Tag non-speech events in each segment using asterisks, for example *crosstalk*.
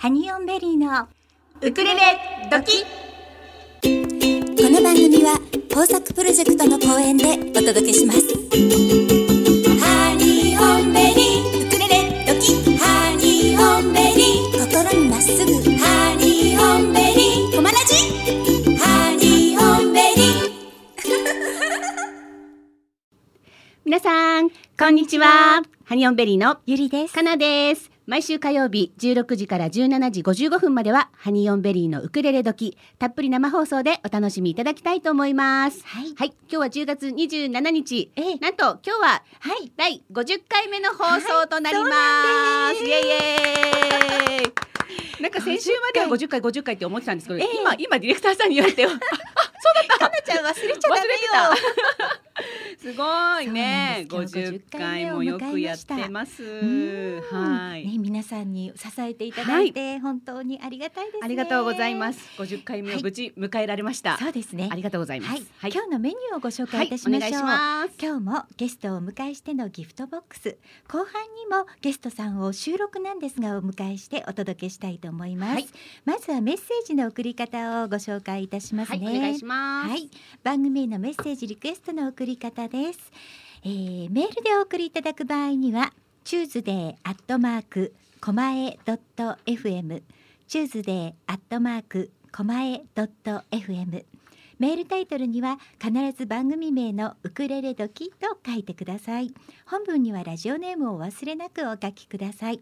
ハニオンベリーのウクレレ時。この番組は豊作プロジェクトの後援でお届けします。ハニオンベリー。ウクレレ時。ハニオンベリー。心にまっすぐ。ハニオンベリー。コマラジハニオンベリー。*laughs* 皆さんこんにちは。ハニオンベリーのゆりです。かなです毎週火曜日16時から17時55分まではハニオンベリーのウクレレ時たっぷり生放送でお楽しみいただきたいと思います。はい。はい。今日は10月27日ええ。なんと今日ははい。第50回目の放送となります、はい。すイエイ。イエイなんか先週までは50回。50回って思ってたんですけど、ええ。今今ディレクターさんに言われてあそうだった。かなちゃん忘れちゃダメよ。すごいね。そうなんです。50回もよくやってます。うん。はい、ね皆さんに支えていただいて、本当にありがたいですね。ありがとうございます。50回目を無事迎えられました。そうですね。ありがとうございます。はい、今日のメニューをご紹介いたしましょう。今日もゲストをお迎えしてのギフトボックス。後半にもゲストさんを収録なんですがお迎えしてお届けしたいと思います、はい。まずはメッセージの送り方をご紹介いたしますはい、ねお願いします。はい、番組へのメッセージリクエストの送り方です、えー、メールでお送りいただく場合にはチューズデーアットマークコマエドット FM チューズデーアットマークコマエドット FM メールタイトルには必ず番組名のウクレレ時と書いてください。本文にはラジオネームをお忘れなくお書きください。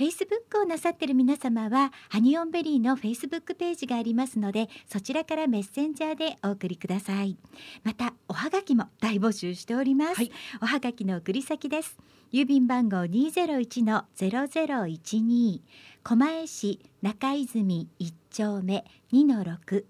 Facebook をなさっている皆様はハニオンベリーの Facebook ページがありますのでそちらからメッセンジャーでお送りください。またおはがきも大募集しております、はい。おはがきの送り先です。郵便番号201の0012狛江市中泉1丁目2の6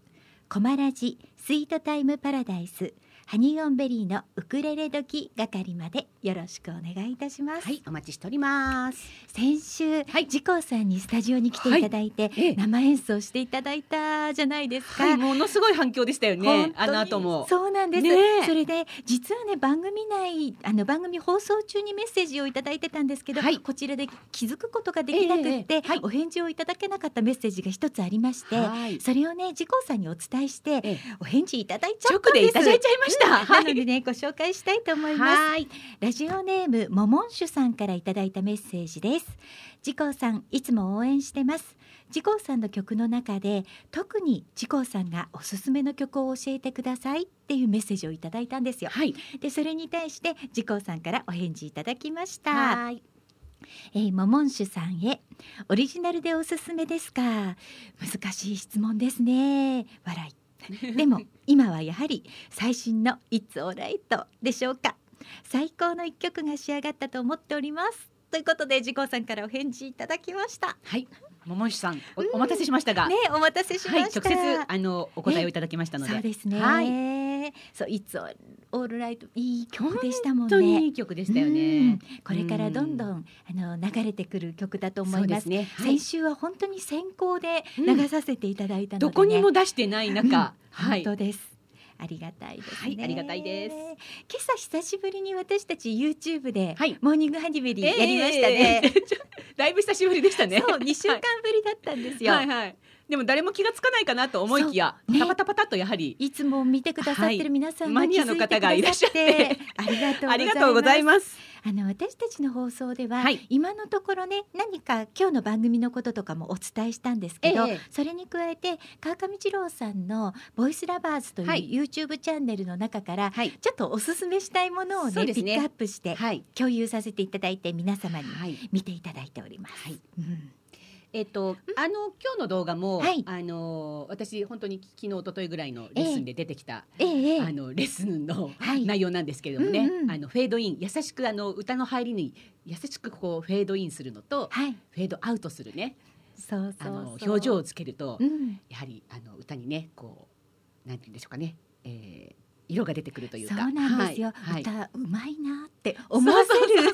コマラジスイートタイムパラダイスハニーオンベリーのウクレレ時係までよろしくお願いいたします、はい、お待ちしております。先週、はいジコーさんにスタジオに来ていただいて、ええ生演奏していただいたじゃないですか。はい、ものすごい反響でしたよ本ね。あの後も。そうなんです、ねえそれで実はね番組内あの番組放送中にメッセージをいただいてたんですけど、はいこちらで気づくことができなくって、ええはいお返事をいただけなかったメッセージが一つありまして、はいそれをねジコーさんにお伝えして、ええお返事いただいちゃ直ったんですでいただいちゃいました。うんはいなのでねご紹介したいと思いますはい。ラジオネームモモンシュさんからいただいたメッセージです。ジコーさんいつも応援してます。ジコーさんの曲の中で特にジコーさんがおすすめの曲を教えてくださいっていうメッセージをいただいたんですよ。はい。でそれに対してジコーさんからお返事いただきました。はい。えー、モモンシュさんへオリジナルでおすすめですか？難しい質問ですね。笑い。*laughs* でも今はやはり最新の It's Alright でしょうか？最高の一曲が仕上がったと思っております。ということでジコーさんからお返事いただきました。はい。桃石さん、おうんお待たせしましたが。ねお待たせしまはい、した、直接あのお答えをいただきましたので。そうですね、はい。そう It's Alright いい曲でしたもん本当にいねい曲でしたようんね。これからどんどんあの流れてくる曲だと思いますすね。はい先週は本当に先行で流させていただいたので、ねどこにも出してない中、はい。本当です。ありがたいですね。はいありがたいです今朝久しぶりに私たち YouTube で、はいモーニングハニベリーやりましたね。*laughs* えー。だいぶ久しぶりでしたね。そう、2週間ぶりだったんですよ。はいはい。でも誰も気がつかないかなと思いきや、ね。パタパタパタとやはりいつも見てくださってる皆さんはい。マニアの方がいらっしゃってありがとうございます。あの私たちの放送では、はい。今のところね何か今日の番組のこととかもお伝えしたんですけど、ええ。それに加えて川上二郎さんの「ボイスラバーズ」というはい。YouTube チャンネルの中から、はい。ちょっとおすすめしたいものをねね。ピックアップしてはい。共有させていただいて皆様にはい。見ていただいております。はい。うんえっと、あの今日の動画も、はい。あの私本当に昨日一昨日ぐらいのレッスンで出てきた、ええええ。あのレッスンのはい。内容なんですけれどもね、うんうん。あのフェードイン優しくあの歌の入りに優しくこうフェードインするのとはい、フェードアウトするねそうそう。あの表情をつけると、うん、やはりあの歌にねこうなんて言うんでしょうかね、えー色が出てくるというか。そうなんですよ、はい。はい。歌うまいなって思わせる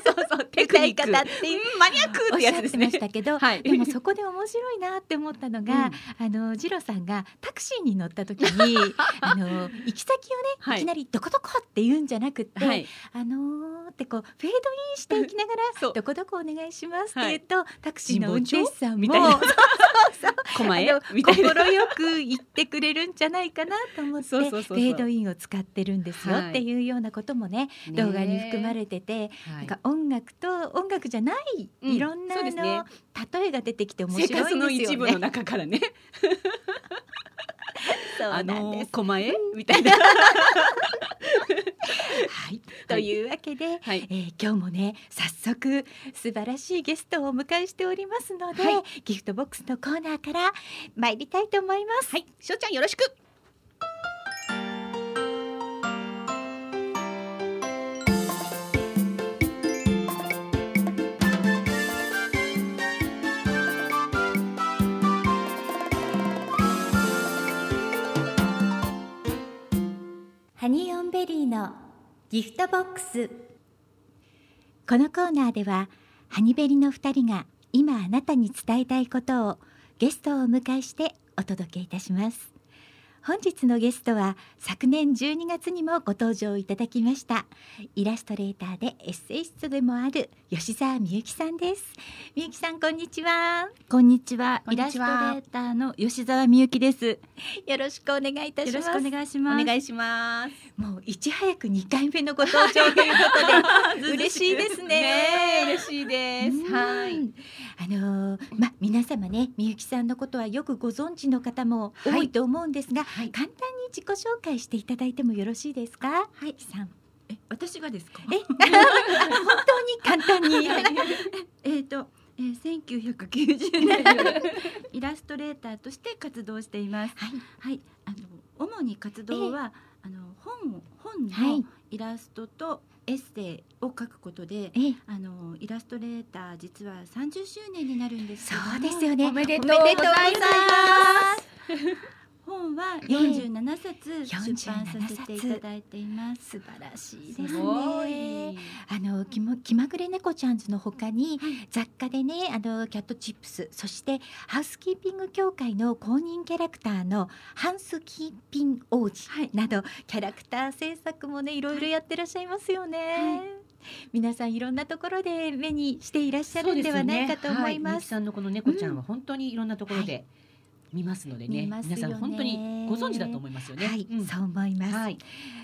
歌い方って。いううんマニアックってやつですね。したけど、はい。でもそこで面白いなって思ったのが、あのジロさんがタクシーに乗った時に *laughs* あの行き先をね、はい。い、きなりどこどこって言うんじゃなくって、はい。あのーってこうフェードインしていきながら *laughs* どこどこお願いしますって言うと、タクシーの運転手さんも *laughs* 心よく言ってくれるんじゃないかなと思ってフェードインを使ってるんですよはい。っていうようなこともね、動画に含まれてて、はい。なんか音楽と音楽じゃない、うん。いろんなあそうですね。の例えが出てきて面生白いですよね。の一部の中からね。*laughs* あの狛江？みたいな。*laughs* はい、というわけで、はい。えー今日もね早速素晴らしいゲストをお迎えしておりますので、はい。ギフトボックスのコーナーから参りたいと思います。はい。しょうちゃんよろしくハニーオンベリーのギフトボックス。このコーナーではハニベリの2人が今あなたに伝えたいことをゲストをお迎えしてお届けいたします。本日のゲストは昨年12月にもご登場いただきました。イラストレーターでエッセイストでもある吉澤美由紀さんです。美由紀さんこんにちは。こんにちは。イラストレーターの吉澤美由紀です。よよろしくお願いいたします。お願いしおます。願いします。もういち早く2回目のご登場ということで *laughs* 嬉しいですね。ねえ嬉しいです。うん。はい。あのーま皆様ねみゆきさんのことはよくご存知の方も多いと思うんですが、はい簡単に自己紹介していただいてもよろしいですか？はい。さん。え、私がですか？え *laughs* 本当に簡単に。*laughs* えっと、えー、1990年 *laughs* イラストレーターとして活動しています。はい。はい、あの主に活動は、あの本を本はい。のイラストとエッセイを書くことで、えあのイラストレーター実は30周年になるんですそうですよね。おめでとうござい本はえ47冊出版さ47せていただいています。素晴らしいすですごねい。あの気も気まぐれ猫ちゃんズの他に、はい。雑貨でねあのキャットチップスそしてハウスキーピング協会の公認キャラクターのハンスキーピン王子はい。など、キャラクター制作もねいろいろやってらっしゃいますよね、皆さんいろんなところで目にしていらっしゃるんではないかと思いみゆきますさんのこの猫ちゃんは本当にいろんなところで見ますのでね、見ますよね皆さん本当にご存知だと思いますよね。はい、うんそう思います、はい、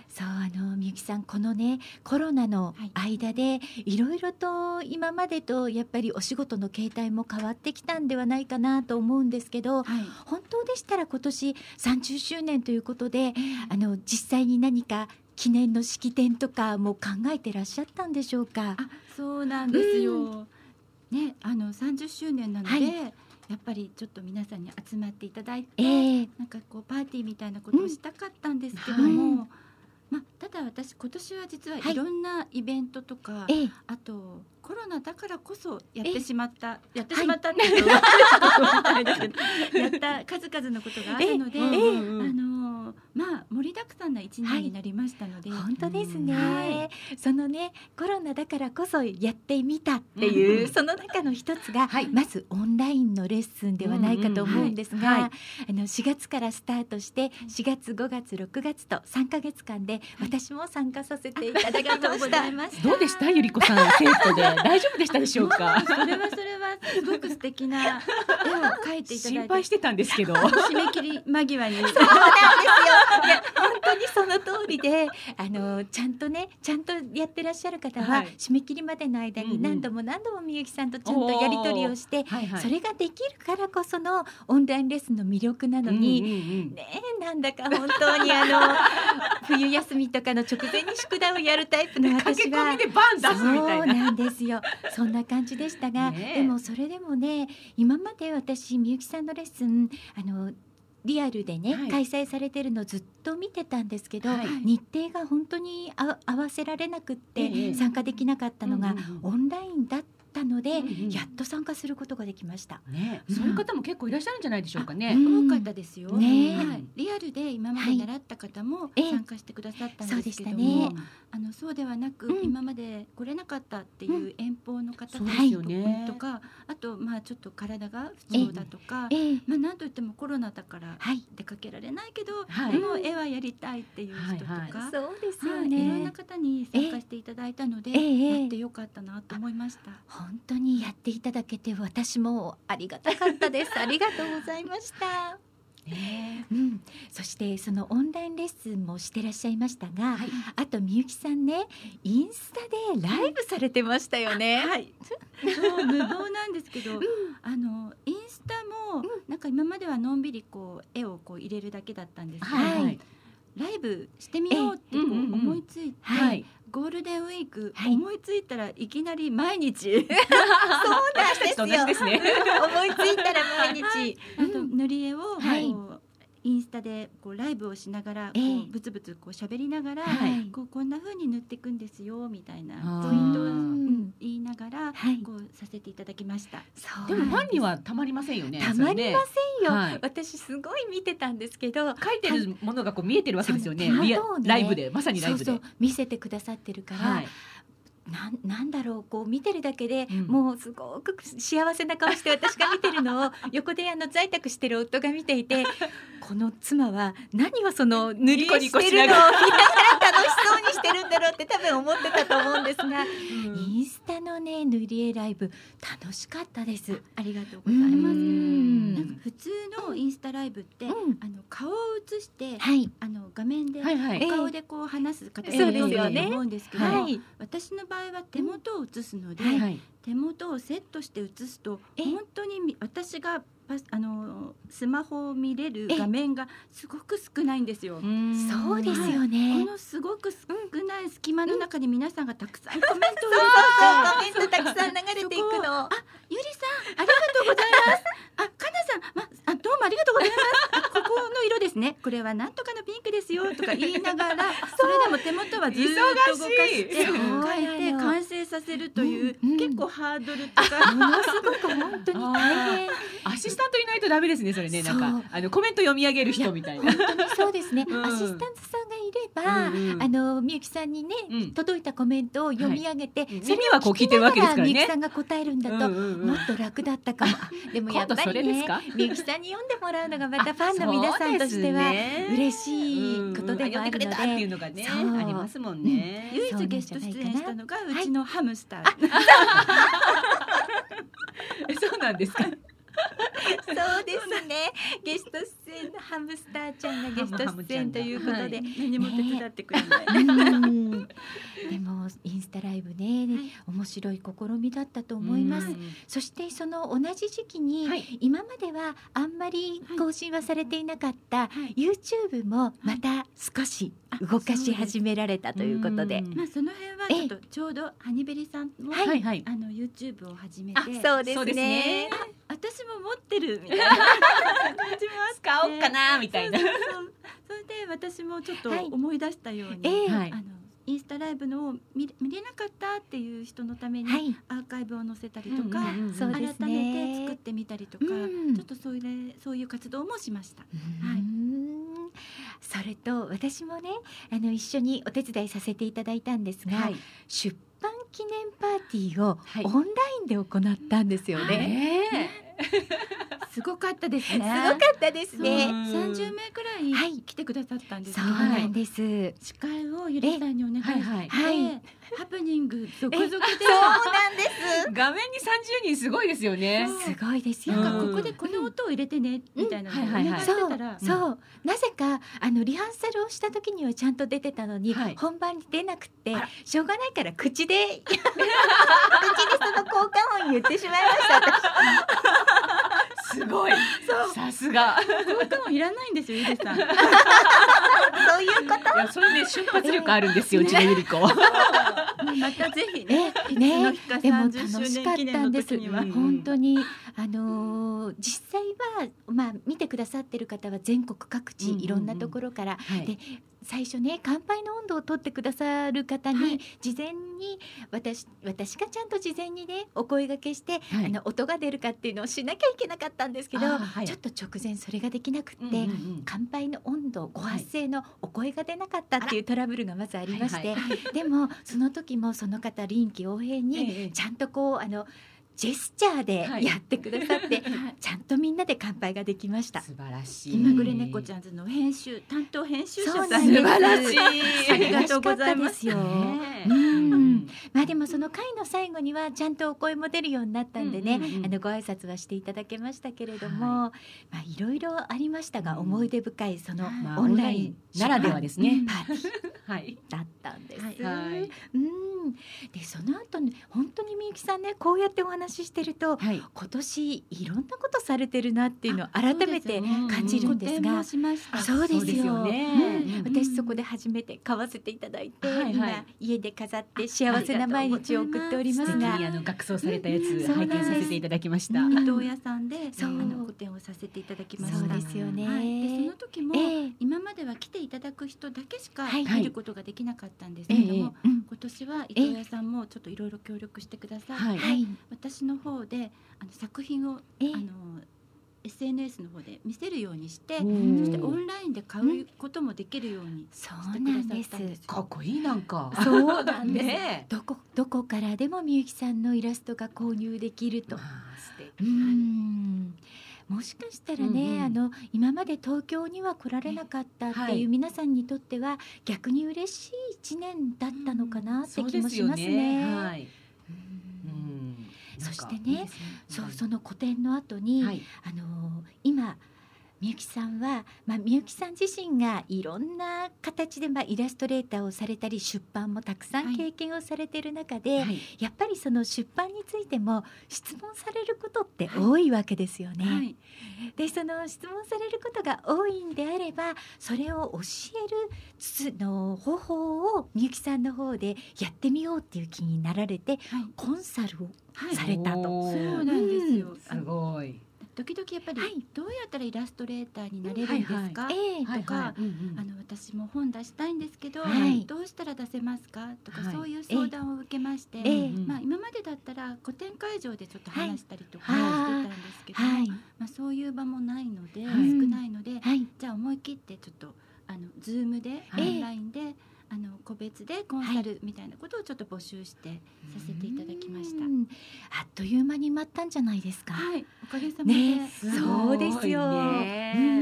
そうあのみゆきさんこのねコロナの間でいろいろと今までとやっぱりお仕事の形態も変わってきたんではないかなと思うんですけどはい。本当でしたら今年30周年ということであの実際に何か記念の式典とかも考えてらっしゃったんでしょうか？あ、そうなんですよ。ね、あの30周年なので、はいやっぱりちょっと皆さんに集まっていただいて、ええ。なんかこうパーティーみたいなことをしたかったんですけども、うんまあただ私今年は実ははい。いろんなイベントとか、ええ。あとコロナだからこそやってえしまったやってしまったっていうのは、*laughs* やった数々のことがあるので、ええあうんうんのまあ盛りだくさんな一年になりましたので、本当ですね、はそのねコロナだからこそやってみたっていう、うんその中の一つが、はい。まずオンラインのレッスンではないかと思うんですが、うんうんはいはい。あの4月からスタートして4月5月6月と3ヶ月間で私も参加させていただきまありがとうごしたざい。ました。どうでしたゆりこさん生徒で大丈夫でしたでしょうか？*laughs* それはそれはすごく素敵な絵を描いていただいて心配してたんですけど。締め切り間際にそうなんですよ。いや本で、あのちゃんとね、ちゃんとやってらっしゃる方は、はい締め切りまでの間うんうんに何度も何度もみゆきさんとちゃんとやり取りをして、はいはいそれができるからこそのオンラインレッスンの魅力なのに。ねえなんだか本当にあの *laughs* 冬休みとかの直前に宿題をやるタイプの私は。そうなんですよ。そんな感じでしたが、*laughs* ねえでもそれでもね、今まで私みゆきさんのレッスンあのリアルでね、はい。開催されてるのずっと見てたんですけど、はい。日程が本当にあ合わせられなくって、ええ。参加できなかったのが、オンラインだったので、うんうん。やっと参加することができました。ね、そういう方も結構いらっしゃるんじゃないでしょうかね。うん。多かったですよ。ねえはい、リアルで今まで習った方もええ。参加してくださったんそうですけども、ね。あのそうではなく、うん。今まで来れなかったっていう遠方の方そうたちですよね。とか、あとまあちょっと体が不調だとか、ええ。まあなんといってもコロナだからはい、出かけられないけど、はい。でも絵はやりたいっていう人とか。はいはい。そうですはい、いろんな方に参加していただいたので、ええ。やってよかったなと思いました。本当にやっていただけて私もありがたかったです。*laughs* ありがとうございました。ねうん、そしてそのオンラインレッスンもしてらっしゃいましたが、はい。あとみゆきさんねインスタでライブされてましたよね。はい、そう無謀なんですけど、*laughs* あのインスタも、なんか今まではのんびりこう絵をこう入れるだけだったんですけど、はいはい。ライブしてみようってこうええ。うんうんうん。思いついて、はいゴールデンウィーク、はい。思いついたらいきなり毎日。*laughs* そうなんです *laughs* 同じですね。*laughs* 思いついたら毎日。あと塗り絵を、はいインスタでこうライブをしながら、ええこうブツブツこう喋りながら、はいこうこんな風に塗っていくんですよみたいなポイントを、言いながら、はいこうさせていただきました。でもファンにははたまりませんよね。たまりませんよ、はい私すごい見てたんですけど。書いてるものがこう見えてるわけですよね。ライブでまさにライブで。見せてくださってるから、はい。なんなんだろうこう見てるだけで、うん。もうすごく幸せな顔して私が見てるのを *laughs* 横であの在宅してる夫が見ていて *laughs* この妻は何をその塗り絵してるのを見ながら楽しそうにしてるんだろうって多分思ってたと思うんですが、インスタのね塗り絵ライブ楽しかったです。ありがとうございます。うん。なんか普通のインスタライブって、うん。あの顔を映して、はい。あの画面で、はいはい。お顔でこう話す方そうがですよね。多いと思うんですけど、はい。私の場合は手元を映すので、はい。手元をセットして映すとえ？本当にみ私がパスあのスマホを見れる画面がすごく少ないんですよ。そうですよこね。のすごく少ない隙間の中に皆さんがたくさんコメントを入れてコメントたくさん流れていくの。ゆりさん、ありがとうございます。あ、かなさん、ま、あ、どうもありがとうございます。あここの色ですね。これはなんとかのピンクですよとか言いながら、*laughs* それでも手元はずーっと動かして、書いて完成させるという、うん。うん。結構ハードルとか。ものすごく本当に大変。アシスタントいないとダメですねそれね。なんかあのコメント読み上げる人みたいな。本当にそうですね、うん。アシスタントさんがいれば、うんうん。あのみゆきさんにね、うん。届いたコメントを読み上げて、い。それ耳はこう聞いてるわけですからね。みゆきさんが答えるんだと、うんうんうん。もっと楽だったかも。あでもやっぱりねみゆきさんに読んでもらうのがまたファンの皆さんとしては嬉しいことでもあるので、うんうん読んでくれたっていうのがねありますもんね。唯一ゲスト出演したのがうちのハムスター。えそうなんですか。*laughs* そうですね。*laughs* ゲスト出演のハムスターちゃんがゲスト出演ということで、何も手伝ってくれない。うん *laughs* でもインスタライブね、面白い試みだったと思います。うん。そしてその同じ時期に、はい。今まではあんまり更新はされていなかった、はい。YouTube もまた少し動かし始められたということで。うん。まあその辺はちょっとちょうどハニベリさんも、はい。はい。あの YouTube を始めて、あ、そうですそうですね。ね。私も持ってるみたいな。感じもあって使おうかなみたいな。それで私もちょっとはい。思い出したように、ええ。はい。あのインスタライブのを見れ見れなかったっていう人のためにはい。アーカイブを載せたりとか、改ねめて作ってみたりとか、うんちょっとそういうそういう活動もしました。うーんそれと私もねあの一緒にお手伝いさせていただいたんですが、はい。出版記念パーティーをはいオンラインで行ったんですよね。ねすごかったですすごね。かったですね。うん三十名くらはいい来てくださったんですそうけど、なんです。司会をゆりさんにお願いして、はいはいハプニング続々で、そうなんです。画面に三十人すごいですよね。すごいですよ。なんかうんここでこの音を入れてね、みたいなのをおはいはいはい。願いしてそうたら、そうなぜかあのリハーサルをした時にはちゃんと出てたのに、はい。本番に出なくてしょうがないから口で *laughs* 口でその効果音言ってしまいました。私すごい。さすが。効果音いらないんですよゆりさん。*laughs* そういうこと？いやそれね瞬発力あるんですようちのゆり子。またぜひね、ね。でも30楽しかったんです。本当に。あの実際はまあ見てくださってる方は全国各地、いろんなところから。はい。で最初ね乾杯の温度を取ってくださる方に、はい。事前に私私がちゃんと事前にねお声掛けして、はい。あの音が出るかっていうのをしなきゃいけなかったんですけど、はい。ちょっと直前それができなくって。うんうんうん。乾杯の温度ご発声のお声が出なかったっていうトラブルがまずありまして、はいはでもその時もその方臨機応変にええ。ちゃんとこうあのジェスチャーではい。やってくださって、*laughs* ちゃんとなで乾杯ができました。素晴らしい。気まぐれ猫ちゃんズの編集担当編集者さん素晴らしい。ありがとうございますよ。ね。うん。まあでもその回の最後にはちゃんとお声も出るようになったんでね、うんうんうん。あのご挨拶はしていただけましたけれども、はまあいろいろありましたが、うん。思い出深いそのまあオンラインならではですね。パーティーはい。だったんです。はい。うん、でその後ね本当にみゆきさんねこうやってお話ししてるとはい。今年いろんなことされてるなっていうのを改めて感じるんですが。そうですよそうですよね。うん。うん私そこで初めて買わせていただいて、はいはい。今家で飾って幸せな毎日を送っております。があの額装されたやつ拝見させていただきました。うん伊藤屋さんであの個展をさせていただきました。そうですよね。はい、でその時も、ええ。今までは来ていただく人だけしかはい。見ることができなかったんですけれども、ええ。うん。今年は伊藤屋さんもちょっといろいろ協力してくださいはい、私の方であの作品をええ。あの SNS の方で見せるようにして、そうん。してオンラインで買うこともできるようにそうなんです。してくださったんですかっこいいなんか。そうなんです。ねどこどこからでもみゆきさんのイラストが購入できると。ま。あ素敵。うんもしかしたらね、うんうん。あの今まで東京には来られなかったっていう皆さんにとっては逆に嬉しい一年だったのかなって気もしますね。はい。うんうんそしてねなんかいいですそうその個展の後に、はい。あのー今みゆきさんは、まあ、みゆきさん自身がいろんな形で、まあ、イラストレーターをされたり出版もたくさんはい経験をされている中で、はいやっぱりその出版についても質問されることって多いわけですよね。はい、でその質問されることが多いんであればそれを教えるつの方法をみゆきさんの方でやってみようっていう気になられてはいコンサルをはいされたと。そうなんですよ。あすのごい。時々やっぱり、はい。どうやったらイラストレーターになれるんですか、ええとかうんうん。あの私も本出したいんですけど、はい。どうしたら出せますか？とか、はい。そういう相談を受けまして、まあ、今までだったら個展会場でちょっと話したりとかはい。してたんですけど、はい。まあ、そういう場もないので、はい。少ないので、はい。じゃあ思い切ってちょっとあのズームで、はい。オンラインであの個別でコンサルみたいなことをちょっと募集してさせていただきました。うん。あっという間に待ったんじゃないですか。はい、おかげさまで、ね。そうですよ。ね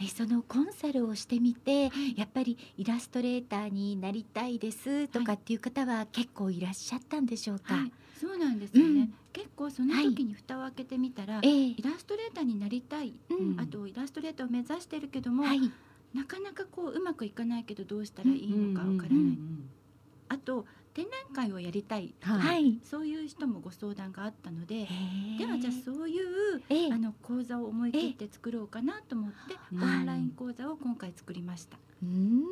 えそのコンサルをしてみてやっぱりイラストレーターになりたいですとかっていう方は結構いらっしゃったんでしょうか？はい、そうなんですよね、うん。結構その時に蓋を開けてみたら、ええ。イラストレーターになりたい、うん。あとイラストレーターを目指してるけども、はいなかなかこううまくいかないけどどうしたらいいのかわからない、うんうんあと展覧会をやりたい、はい。そういう人もご相談があったので、ではじゃあそういうあの講座を思い切って作ろうかなと思って、オンライン講座を今回作りました。うん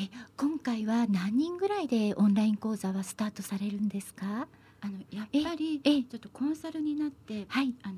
え今回は何人ぐらいでオンライン講座はスタートされるんですか。あのやっぱりえちょっとコンサルになってはい。あの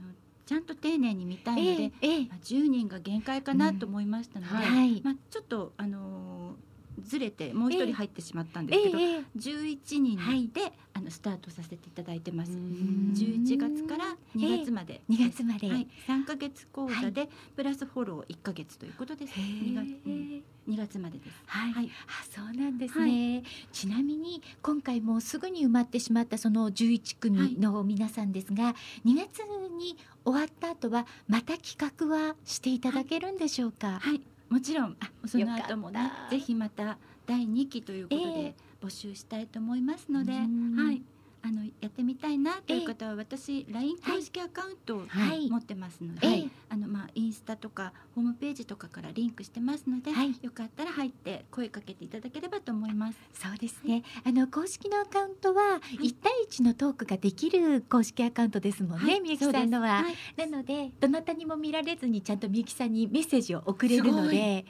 ちゃんと丁寧に見たいので、ええええまあ、10人が限界かなと思いましたので、うんはい。まあ、ちょっと、あのーずれてもう一人入ってしまったんですけど、ええええ。11人で、あのスタートさせていただいてます。うん。11月から2月まで、2月まで。はい、3ヶ月講座で、プラスフォロー1ヶ月ということです。へえ。2月,、うん、2月までです。はい、はい。あそうなんですね、ちなみに今回もうすぐに埋まってしまったその11組の皆さんですが、2月に終わった後はまた企画はしていただけるんでしょうか、はい、もちろんあその後もねぜひまた第2期ということえで募集したいと思いますので、うん。はい、あのやってみたいなという方は私 LINE 公式アカウントをはい。持ってますので、ええ。あのまあインスタとかホームページとかからリンクしてますので、はい。よかったら入って声かけていただければと思います。そうですね。あの公式のアカウントは1対1のトークができる公式アカウントですもんね、はいみゆきさんのは、なのでどなたにも見られずにちゃんとみゆきさんにメッセージを送れるのでね。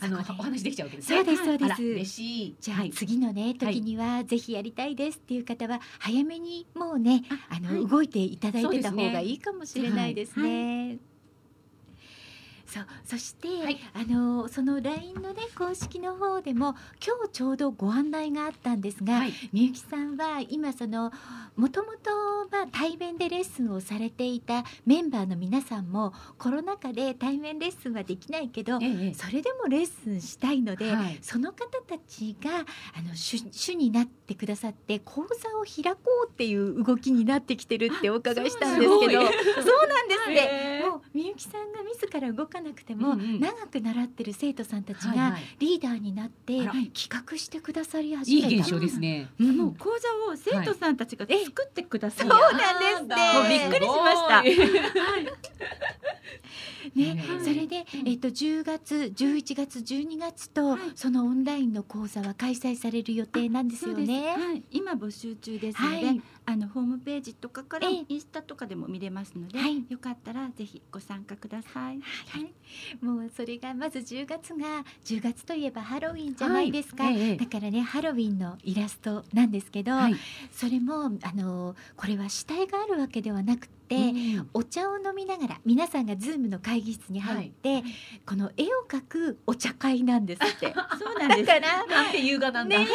あのお話できちゃうわけですね。そうですそうです。嬉しい。じゃあはい次のね時にはぜひやりたいですっていう方は早めにもうねあの、はい動いていただいてた方がいいかもしれないですね。そうそして、はい。あのその LINE のね公式の方でも今日ちょうどご案内があったんですが、はい。みゆきさんは今そのもともとまあ対面でレッスンをされていたメンバーの皆さんもコロナ禍で対面レッスンはできないけど、ええそれでもレッスンしたいので、はい。その方たちがあの主主になってくださって講座を開こうっていう動きになってきてるってお伺いしたんですけどそうなんですって、へーもうみゆきさんが自ら動かなくても、うんうん。長く習ってる生徒さんたちがはいはい。リーダーになって企画してくださり始めた。いい現象ですね。うん。もう講座を生徒さんたちが作ってくださる、そうなんですってもうびっくりしました。ねねそれで、えっと10月11月12月と、はい。そのオンラインの講座は開催される予定なんですよね。はい、今募集中ですので、はいあのホームページとかからええ。インスタとかでも見れますので、はい。よかったらぜひご参加ください。はい、もうそれがまず10月が10月といえばハロウィンじゃないですか、はい。ええ。だからねハロウィンのイラストなんですけど、はい。それもあのこれは主体があるわけではなくて、うん。お茶を飲みながら皆さんがズームの会議室に入って、この絵を描くお茶会なんですって。*laughs* そうなんだです。からなんて優雅なんだ。ね、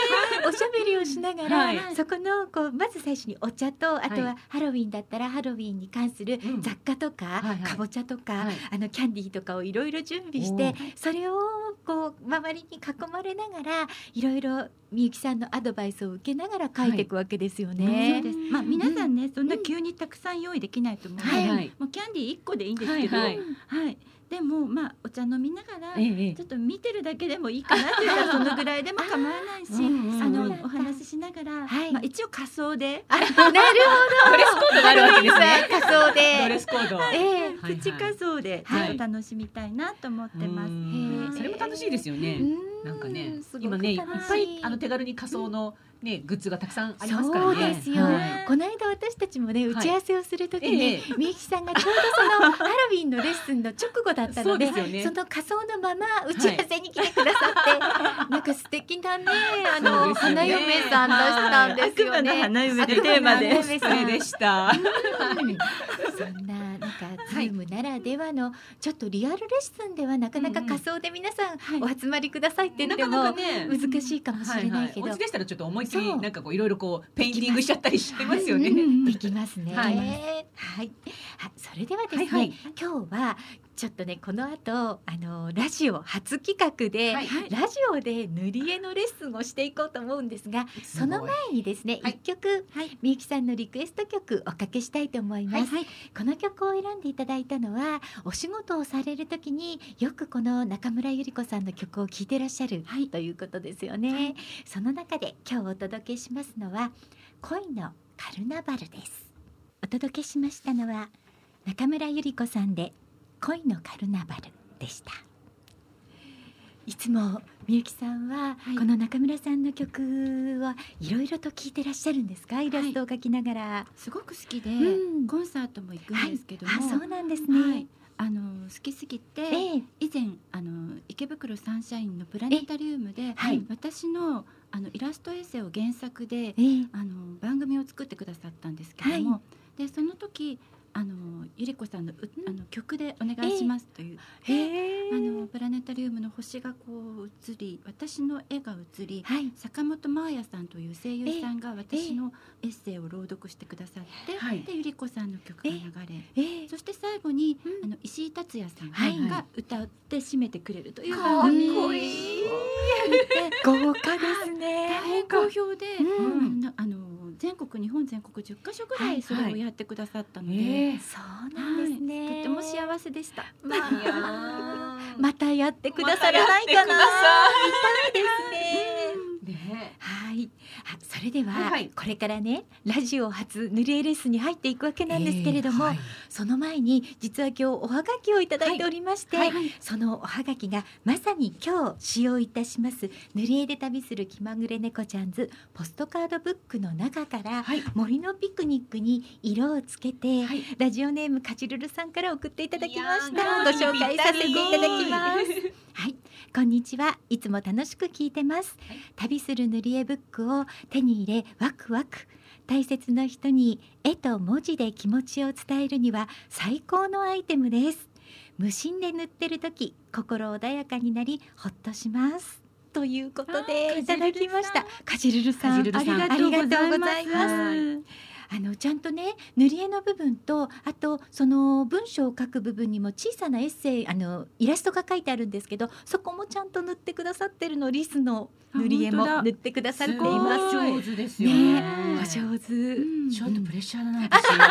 おしゃべりをしながら、はい。そこのこうまず最初にお茶とあとははハロウィンだったらハロウィンに関するうん。雑貨とか、はいはい。かぼちゃとか、はい。あのキャンディーとかをいろいろ準備しおてー。それをこう周りに囲まれながらいろいろみゆきさんのアドバイスを受けながら書いていくわけですよそうね。です。まあ皆さんね、そんな急にたくさん用意できないと思うので、はいはい。もうキャンディー一個でいいんですけど、ははい。い、はい。でもまあお茶飲みながら。ええちょっと見てるだけでもいいかなって言ったらそのぐらいでも構わないし、うんうんうん。あのお話ししながら、はい。まあ一応仮装で、あなるほドレスコードがあるわけですね。ど仮装ド。でレスコード。ええはいはい。プチ仮装でちょはい。っと楽しみたいなと思ってます。それも楽しいですよね。うん。なんかねすごく今ねい。っぱいあの手軽に仮装のねグッズがたくさんありますからね。そうですよ、はい。この間私たちもね打ち合わせをするときに、ええ。みゆきさんがちょうどそのハロウィンのレッスンの直後だったのでそね。その仮装のまま打ち合わせに来てくださって、なんか素敵なねあの、ね。花嫁さん出したんですよね。花嫁でテーマで。でした。そんななんかズームならではのちょっとリアルレッスンではなかなか仮装で皆さんお集まりくださいって言っても難しいかもしれないけど、はいはい、お家でしたらちょっと思いっきりそう。なんかこういろいろこうペインティングしちゃったりしてますよね。できますね。ははいい、はい、それではですね、はいはい。今日はちょっとねこの後あのラジオ初企画で、はい。ラジオで塗り絵のレッスンをしていこうと思うんですが、その前にですね、一、はい。曲、みゆきさんのリクエスト曲おかけしたいと思います。はい。この曲を選んでいただいたのはお仕事をされる時によくこの中村ゆり子さんの曲を聴いてらっしゃる、ということですよね、その中で今日お届けしますのは恋のカルナバルです。お届けしましたのは中村ゆり子さんで恋のカルナバルでした。いつもみゆきさんは、はい。この中村さんの曲はいろいろと聴いてらっしゃるんですか？イラストを描きながら、すごく好きで、うん。コンサートも行くんですけども、あそうなんですね、はい。あの好きすぎて、ええ。以前あの池袋サンシャインのプラネタリウムで、はい。私のあのイラストエッセイを原作でええ。あの番組を作ってくださったんですけども、はでその時あのゆり子さんのうあの曲でお願いしますという、へえあのプラネタリウムの星がこう映り私の絵が映りはい。坂本真綾さんという声優さんが私のエッセイを朗読してくださって、はい。でゆり子さんの曲が流れ、ええそして最後に、うん。あの石井達也さんはいが歌って締めてくれるという番組。こいい。豪華ですね。大変好評で、うん。あの全国日本全国10カ所ぐらはいい。それをやってくださったので、ええ。そうなんですね、とっても幸せでした。*laughs* またやってくださらないかな、またやってくださ見たいですね。ね。はい、れでは、はいはい。これからねラジオ初塗り絵レッスンに入っていくわけなんですけれども、えーはい。その前に実は今日おはがきをいただいておりまして、はいそのおはがきがまさに今日使用いたします塗り絵で旅する気まぐれ猫ちゃんズポストカードブックの中から、はい。森のピクニックに色をつけて、はい。ラジオネームかちるるさんから送っていただきました。ーご紹介させていただきますはい、こんにちは。いつも楽しく聞いてます、はい。旅する塗り絵ブックを手に入れワクワク。大切な人に絵と文字で気持ちを伝えるには最高のアイテムです。無心で塗ってる時心穏やかになりほっとします。ということでいただきました。かじるるさんありがとうございます。はいあのちゃんとね塗り絵の部分とあとその文章を書く部分にも小さなエッセイあのイラストが書いてあるんですけどそこもちゃんと塗ってくださってるのリスの塗り絵も塗ってくださっていすごいます。上手ですよねねお上手。うんちょっとプレッシャーだな私 *laughs* いや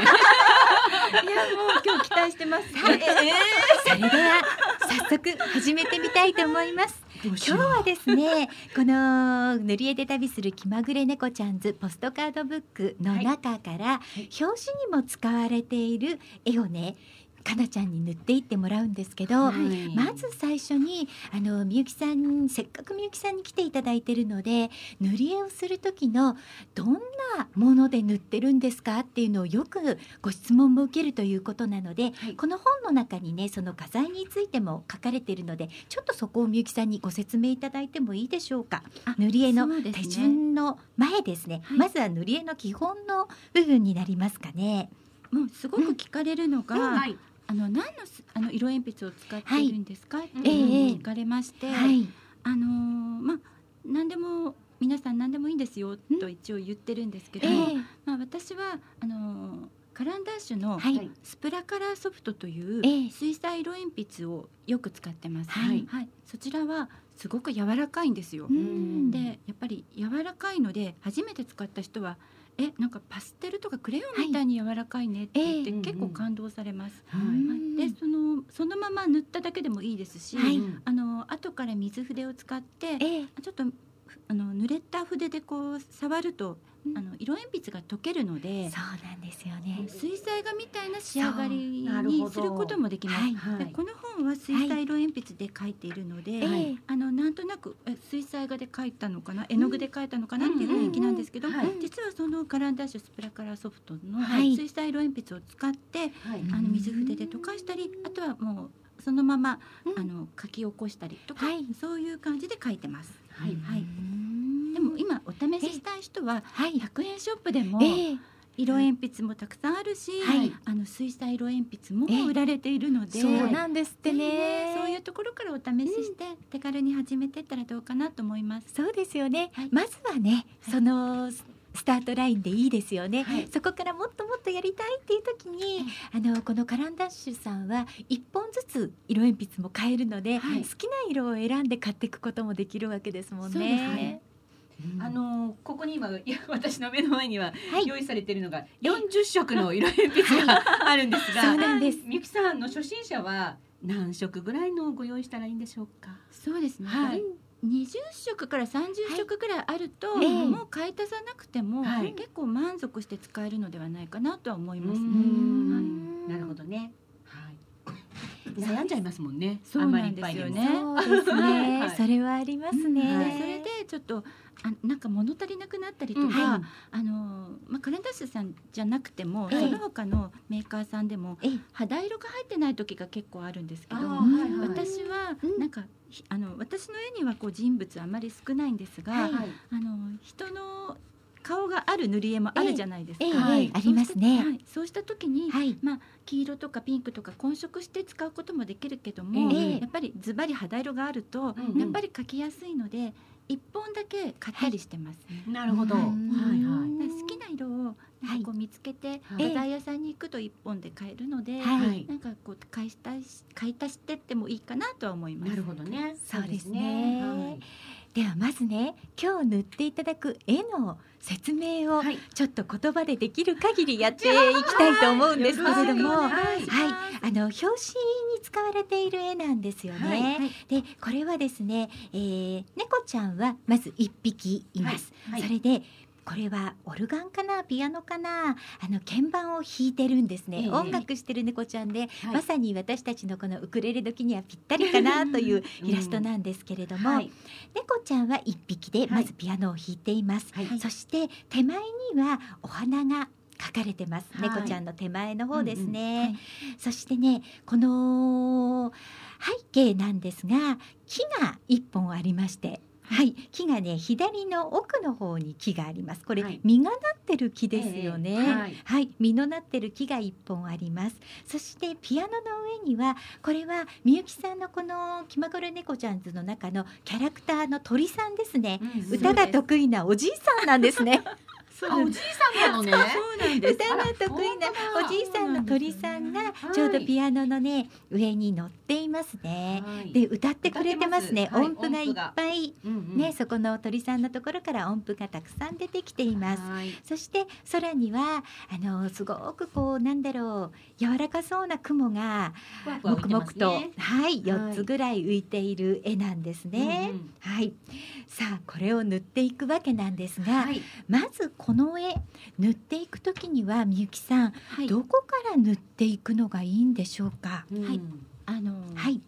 もう今日期待してます。はいそれでは早速始めてみたいと思います。今日はですね *laughs* この塗り絵で旅する気まぐれ猫ちゃんズポストカードブックの中から、表紙にも使われている絵をねかなちゃんに塗っていってもらうんですけど、はい。まず最初にあのみゆきさんせっかくみゆきさんに来ていただいてるので塗り絵をする時のどんなもので塗ってるんですかっていうのをよくご質問も受けるということなので、はい。この本の中にねその画材についても書かれているのでちょっとそこをみゆきさんにご説明いただいてもいいでしょうか。あ塗り絵の手順の前ですね。はい。まずは塗り絵の基本の部分になりますかね。もうすごく聞かれるのが、はいあの何のすあの色鉛筆を使ってい。るんですか、ってええ。聞かれまして、はい、あのーまあ何でも皆さん何でもいいんですよと一応言ってるんですけどえも、え。まあ私はあのーカランダッシュのはい。スプラカラーソフトというええ。水彩色鉛筆をよく使ってます。はい。そちらはすごく柔らかいんですよ。うん。でやっぱり柔らかいので初めて使った人はえなんかパステルとかクレヨンみたいに柔らかいねって言って、ええ。結構感動されます。でそのそのまま塗っただけでもいいですし、はい。あの後から水筆を使ってええ。ちょっとあの濡れた筆でこう触ると、うん。あの色鉛筆が溶けるのでそうなんですよね。水彩画みたいな仕上がりにすることもできます。はい。はい。でこの本は水彩色鉛筆で描いているので、ええあのなんとなくえ水彩画で描いたのかな絵の具で描いたのかなっていう雰囲気なんですけど、実はそのカランダッシュスプラカラーソフトのはい。水彩色鉛筆を使って、はい。あの水筆で溶かしたりあとはもうそのまま、うん。あの書き起こしたりとか、はい。そういう感じで書いてます。はい。はい。うん。でも今お試ししたい人ははい。100円ショップでもええ。色鉛筆もたくさんあるし、はい。あの水彩色鉛筆もええ。売られているので、そうなんですってぜひね。そういうところからお試しして手軽に始めていったらどうかなと思います。そうですよね。はい。まずはね、そのススタートラインでいいですよね、はい。そこからもっともっとやりたいっていう時に、あのこのカランダッシュさんは一本ずつ色鉛筆も買えるので、はい。好きな色を選んで買っていくこともできるわけですもんね。そうですね。あのここに今いや *laughs* 私の目の前にははい。用意されているのが40色の色鉛筆があるんですが、*laughs* そうなんです。みゆきさんの初心者は何色ぐらいのをご用意したらいいんでしょうか？そうですね。はい20色から30色ぐらいあると、ええ。もう買い足さなくても、はい。結構満足して使えるのではないかなとは思います。うん。なるほどね。はい。*laughs* 悩んじゃいますもんね。そうなんですよね。そね、はい。それはありますね。はい。それでちょっとあなんか物足りなくなったりとか、うんはい。あのまあ、カレンダッシュさんじゃなくても、ええ。その他のメーカーさんでもええ。肌色が入ってない時が結構あるんですけどあーも、はいはい。私はうん。なんか、ひあの私の絵にはこう人物あまり少ないんですが、はい。はいあの人の顔がある塗り絵もあるじゃないですか。ええはいええありますね。はい、そうした時に、はい。まあ、黄色とかピンクとか混色して使うこともできるけども、ええ。やっぱりズバリ肌色があると、うんうん。やっぱり描きやすいので一本だけ買ったりしてますね。なるほど。うはいんはい。好きな色をなんかこう見つけて、はい画材屋さんに行くと一本で買えるので、はいはいなんかこう買い足し買い足してってもいいかなとは思います。なるほどね。そうですねはいではまずね今日塗っていただく絵の説明をはい。ちょっと言葉でできる限りやっていきたいと思うんですけれども、ははいあの表紙に使われている絵なんですよね。はいはいでこれはですね、えー猫ちゃんはまず一匹います。はいそれでこれはオルガンかな？ピアノかな？あの鍵盤を弾いてるんですね、ええ。音楽してる猫ちゃんで、はい。まさに私たちのこのウクレレ時にはぴったりかなというイラストなんですけれども、はい。猫ちゃんは一匹でまずピアノを弾いています、はい。そして手前にはお花が描かれてます、はい。猫ちゃんの手前の方ですうんうん。そしてねこの背景なんですが木が一本ありましてはい、木がね左の奥の方に木があります。これ、はい実がなってる木ですよね。ええはいはい、実のなってる木が一本あります。そしてピアノの上にはこれはみゆきさんのこの気まぐれ猫ちゃんズの中のキャラクターの鳥さんですね。うん歌が得意なおじいさんなんですね。あおじいさんなのね。そうなんです。歌が得意なおじいさんの鳥さんがちょうどピアノのね上に乗っていますね。はい。で歌ってくれてますね。音符がいっぱい。ね、そこの鳥さんのところから音符がたくさん出てきています。はい。そして空にはあのすごくこうなんだろう柔らかそうな雲が黙々と、はい4つぐらい浮いている絵なんですね。はい、さあこれを塗っていくわけなんですが、はい。まずこの絵塗っていくときにはみゆきさん、はい。どこから塗っていくのがいいんでしょうか？うん。はい。あの、はい、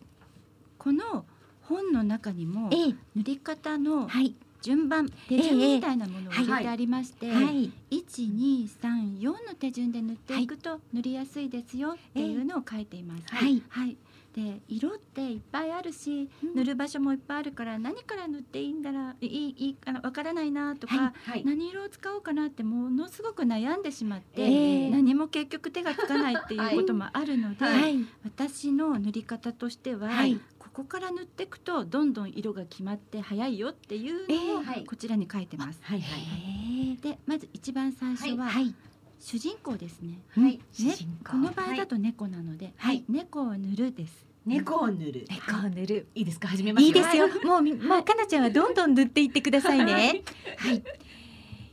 この本の中にもええ、塗り方のはい、順番、手順みたいなものを入れてありまして、はい、一二三四の手順で塗っていくと塗りやすいですよっていうのを書いています。はい。はい。で色っていっぱいあるし、うん。塗る場所もいっぱいあるから何から塗っていいんだらいいいいかなわからないなとか、はいはい。何色を使おうかなってものすごく悩んでしまって、ええ。何も結局手がつかないっていう *laughs* こともあるので、はい、私の塗り方としては、はい。ここから塗っていくとどんどん色が決まって早いよっていうのをこちらに書いてます。はいはいへえでまず一番最初は、はい、主人公ですね。はい。主人公。この場合だと猫なので、はい。猫を塗るです。猫を塗る。猫を塗る。い。いですか？始めますいいですよ。もうみ、もうかなちゃんはどんどん塗っていってくださいね。はい。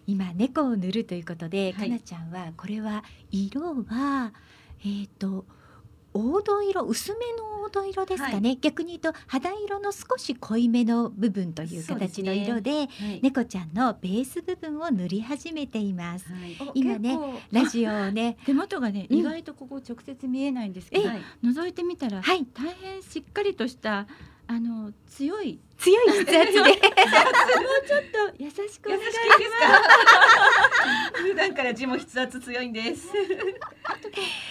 今猫を塗るということで、はい。かなちゃんはこれは色はえっ、と黄土色薄めの黄土色ですかね、逆に言うと肌色の少し濃いめの部分という形の色ではい。猫ちゃんのベース部分を塗り始めています。はい。今ねラジオをね、手元がね、うん。意外とここ直接見えないんですけど、はい覗いてみたら、はい。大変しっかりとしたあの強い。強い筆圧で。*laughs* もうちょっと優しくお願いし優しくいいですか。普段から字も筆圧強いんです。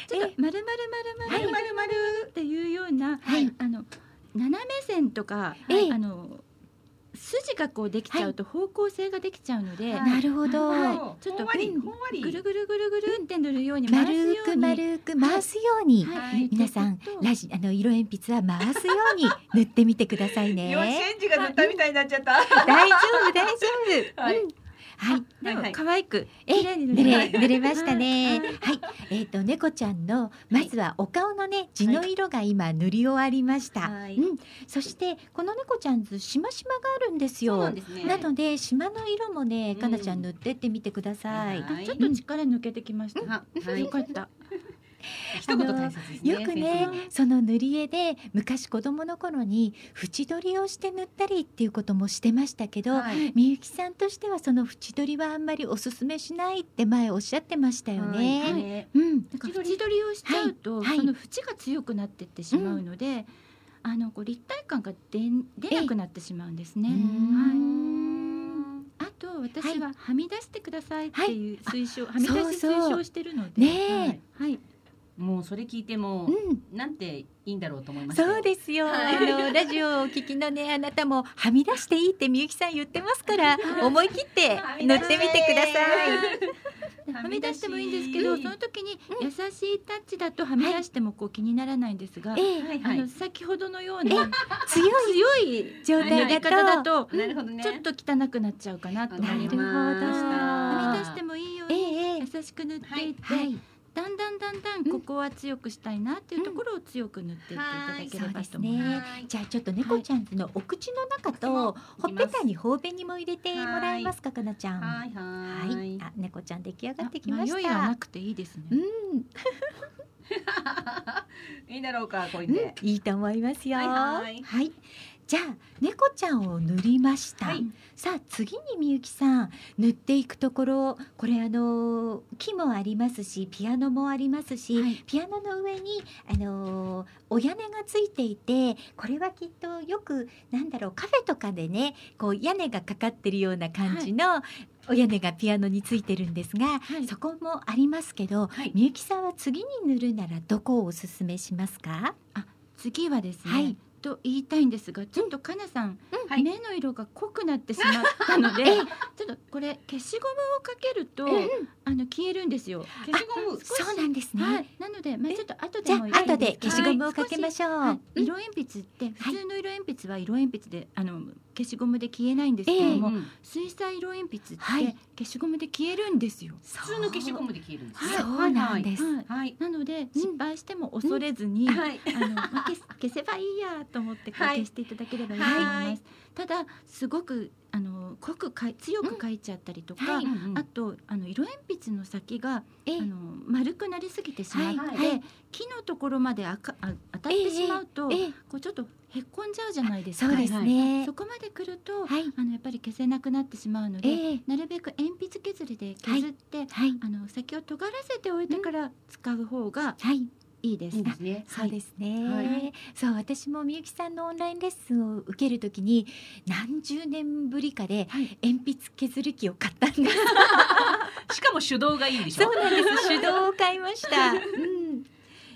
ちょっと丸々丸々はい丸々。っていうような、はい。あの斜め線とか、ええ。あの筋がこうできちゃうと方向性ができちゃうので、はい。なるほど、はい。ちょっとぐるぐるぐるぐるって塗るように回すよ丸くうに丸く回すように、はい。皆さんラジあの色鉛筆は回すように *laughs* 塗ってみてくださいね。幼稚園児が塗ったみたいになっちゃった。大丈夫大丈夫。*laughs* はい。うんはい。でも可愛くえ綺麗に塗塗れれ塗れましたね。はいはい。えっ、と猫ちゃんのまずはお顔のね地の色が今塗り終わりました。はいうん。そしてこの猫ちゃんずしましまがあるんですよ。なんですねなので島の色もねうんかなちゃん塗ってってみてください。はいあちょっと力抜けてきました、あはいよかった *laughs* 一言大切ですねよくね先その塗り絵で昔子供の頃に縁取りをして塗ったりっていうこともしてましたけど、生はい。みゆきさんとしてはその縁取りはあんまりおすすめしないって前おっしゃってましたよね。縁取りをしちゃうと、はい。はい。その縁が強くなってってしまうので、あのこう立体感が出ん出なくなってしまうんですね。はい。ん。あと私ははみ出してくださいっていう推奨、はあみ出しそうそう。推奨してるので、ねえ。はい、はい、もうそれ聞いてもうん。なんていいんだろうと思いましたよそうですよ、はい。あのラジオをお聞きのねあなたもはみ出していいってみゆきさん言ってますから *laughs* 思い切って塗ってみてください。はみ出してもいいんですけど、うんその時に優しいタッチだとはみ出してもこう気にならないんですが、あの先ほどのような強い。強い状態だ方と。だとなるほどね。ちょっと汚くなっちゃうかなと思います。なるほどはみ出してもいいようえにえ優しく塗っていって、はいだんだんだんだんここは強くしたいなっていうところを強く塗っていっていただければと思います。はいじゃあちょっと猫ちゃんのお口の中とほっぺたに頬紅も入れてもらえますかかなちゃん。はいははいい。あ猫ちゃん出来上があってきまし迷いはなた。くていいですね。うん、*laughs* いいだろうかこれうんで、いいと思いますよ。はいはいはい。じゃあ猫ちゃんを塗りました、はい。さあ次にみゆきさん塗っていくところこれあの木もありますしピアノもありますし、はい。ピアノの上にあのお屋根がついていてこれはきっとよくなんだろうカフェとかでねこう屋根がかかってるような感じの、お屋根がピアノについてるんですが、はい。そこもありますけど、はい。みゆきさんは次に塗るならどこをおすすめしますか？次はですね、はいと言いたいんですがちょっとかなさん、はい。目の色が濃くなってしまったので *laughs* えちょっとこれ消しゴムをかけると、えあの消えるんですよ。消しゴムそうなんですね。はい、なので、まあ、えちょっと後でもいい後で消しゴムをかけましょう。はい、うん。色鉛筆って普通の色鉛筆は色鉛筆であの消しゴムで消えないんですけども、うん。水彩色鉛筆ってはい。消しゴムで消えるんですよ。普通の消しゴムで消えるんですね。そう。なんです。はい、はい。なので失敗しても恐れずに、はい。あのまあ消せばいいやと思って消していただければいいと思います。はい。ただすごくあの濃くかい強く描いちゃったりとか、はい。あとあの色鉛筆の先がえあの丸くなりすぎてしまって、木のところまであかあ当たってしまうと、ええこうちょっとへっこんじゃうじゃないですか。そね。そこまで来ると、はい。あのやっぱり消せなくなってしまうので、ええ。なるべく鉛筆削りで削って、はい。あの先を尖らせておいてから使う方がはい。いいです。いいですね。そうですね、はい。そう私もみゆきさんのオンラインレッスンを受けるときに何十年ぶりかではい。鉛筆削り機を買ったんです。*laughs* しかも手動がいいんでしょ？そうなんです。手動を買いました、*laughs* うん。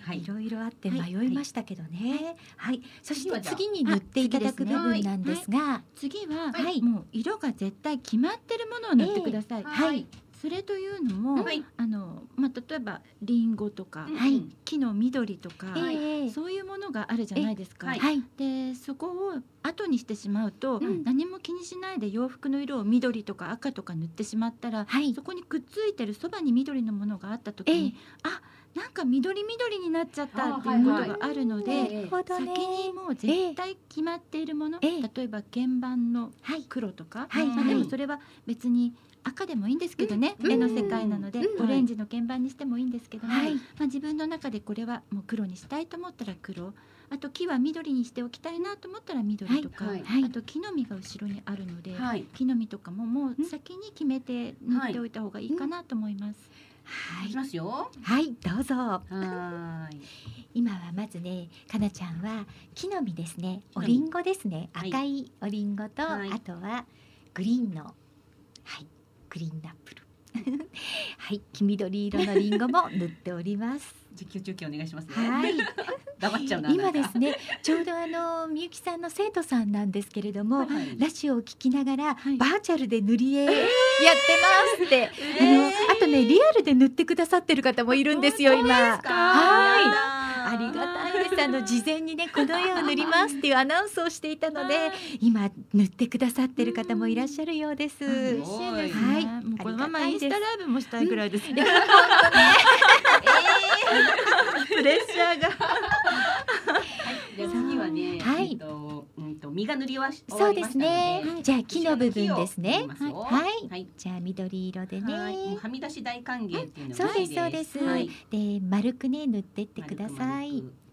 はい。いろいろあってはい迷いましたけどね。はい、そして次はじゃあ。次に塗っていただく部分なんですが次は、はいもう色が絶対決まってるものを塗ってください。はいそれというのも、はい。あのまあ例えばリンゴとか、はい。木の緑とか、はい。ええそういうものがあるじゃないですか。でそこを後にしてしまうと、うん。何も気にしないで洋服の色を緑とか赤とか塗ってしまったら、はい。そこにくっついてるそばに緑のものがあった時に、あなんか緑緑になっちゃったっていうことがあるので、はいはい先ねにもう絶対決まっているもの、ええ。例えば鍵盤のはい。黒とか、はい。まあ、ではいもそれは別に赤でもいいんですけどね、うん絵の世界なので、うんオレンジの鍵盤にしてもいいんですけども、はい。まあ、自分の中でこれはもう黒にしたいと思ったら黒。あと木は緑にしておきたいなと思ったら緑とか、はい。はい。あと木の実が後ろにあるので、はい。木の実とかももう先に決めて塗っておいた方がいいかなと思います。はい。いきますよ。はいどうぞ。はーい。今はまずねかなちゃんは木の実ですね。おりんごですね、はい赤いおりんごと、はい。あとはグリーンのはいグリーンアップル。*laughs* はい黄緑色のりんごも *laughs* 塗っております。実況中継お願いしますね。はい。*laughs* 黙っちゃうな。今ですねちょうどあのみゆきさんの生徒さんなんですけれども、はいラジオを聞きながら、はい。バーチャルで塗り絵やってますって、あのあとねリアルで塗ってくださってる方もいるんですよ今。はい。ありがたいです。あの事前にねこの絵を塗りますっていうアナウンスをしていたので、今塗ってくださってる方もいらっしゃるようです。嬉しいですね。はいもうこのままインスタライブもしたいぐらいです。いや *laughs* プレッシャーが。で次はね、はいえっと、うんと、実が塗り終わし終そうですね。じゃあ木の部分ですね。はいはい。じゃあ緑色でね。はみ出し大歓迎っていうのそうですそうです。はい、で丸くね塗ってってください丸く。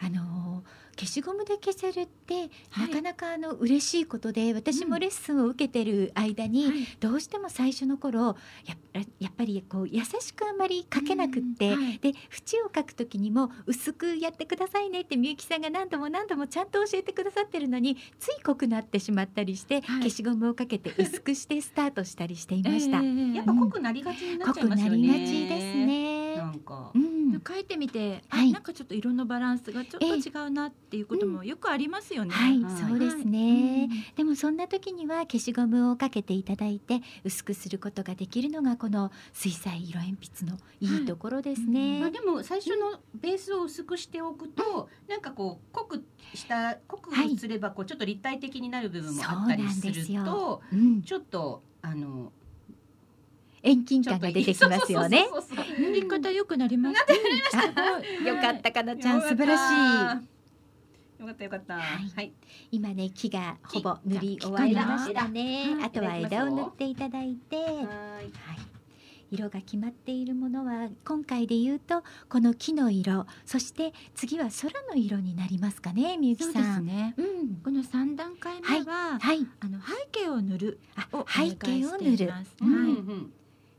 あの消しゴムで消せるって、はい。なかなかあの嬉しいことで私もレッスンを受けてる間に、はい。どうしても最初の頃やっやっぱりこう優しくあまり書けなくって、うん。はい。で縁を書く時にも薄くやってくださいねってみゆきさんが何度も何度もちゃんと教えてくださってるのについ濃くなってしまったりして、はい。消しゴムをかけて薄くしてスタートしたりしていました。ええやっぱ濃くなりがちになっ濃くちゃいますよね。なりがちですね。なんか。う。ん。書いてみて、あはい。なんかちょっと色のバランスがちょっと違うなっていうこともよくありますよね。はい、はいそうですね、でもそんな時には消しゴムをかけていただいて薄くすることができるのがこの水彩色鉛筆のいいところですね。まあでも最初のベースを薄くしておくと、なんかこう濃くした濃くはいすればこうちょっと立体的になる部分もあったりすると、うん、ちょっとあの遠近感が出てきますよね。塗り方良くなりました。*laughs* あよかったかな。ちゃん素晴らしい。よかったよかった。はい。はい。今ね木がほぼ塗り木終わりました枝ね。枝あとは枝を塗っていただいて、はい、はい。色が決まっているものは今回で言うとこの木の色。そして次は空の色になりますかねみゆきさん。ですね。うん、この三段階目は、はい。あの背景を塗る。を背景を塗る。はい。うん。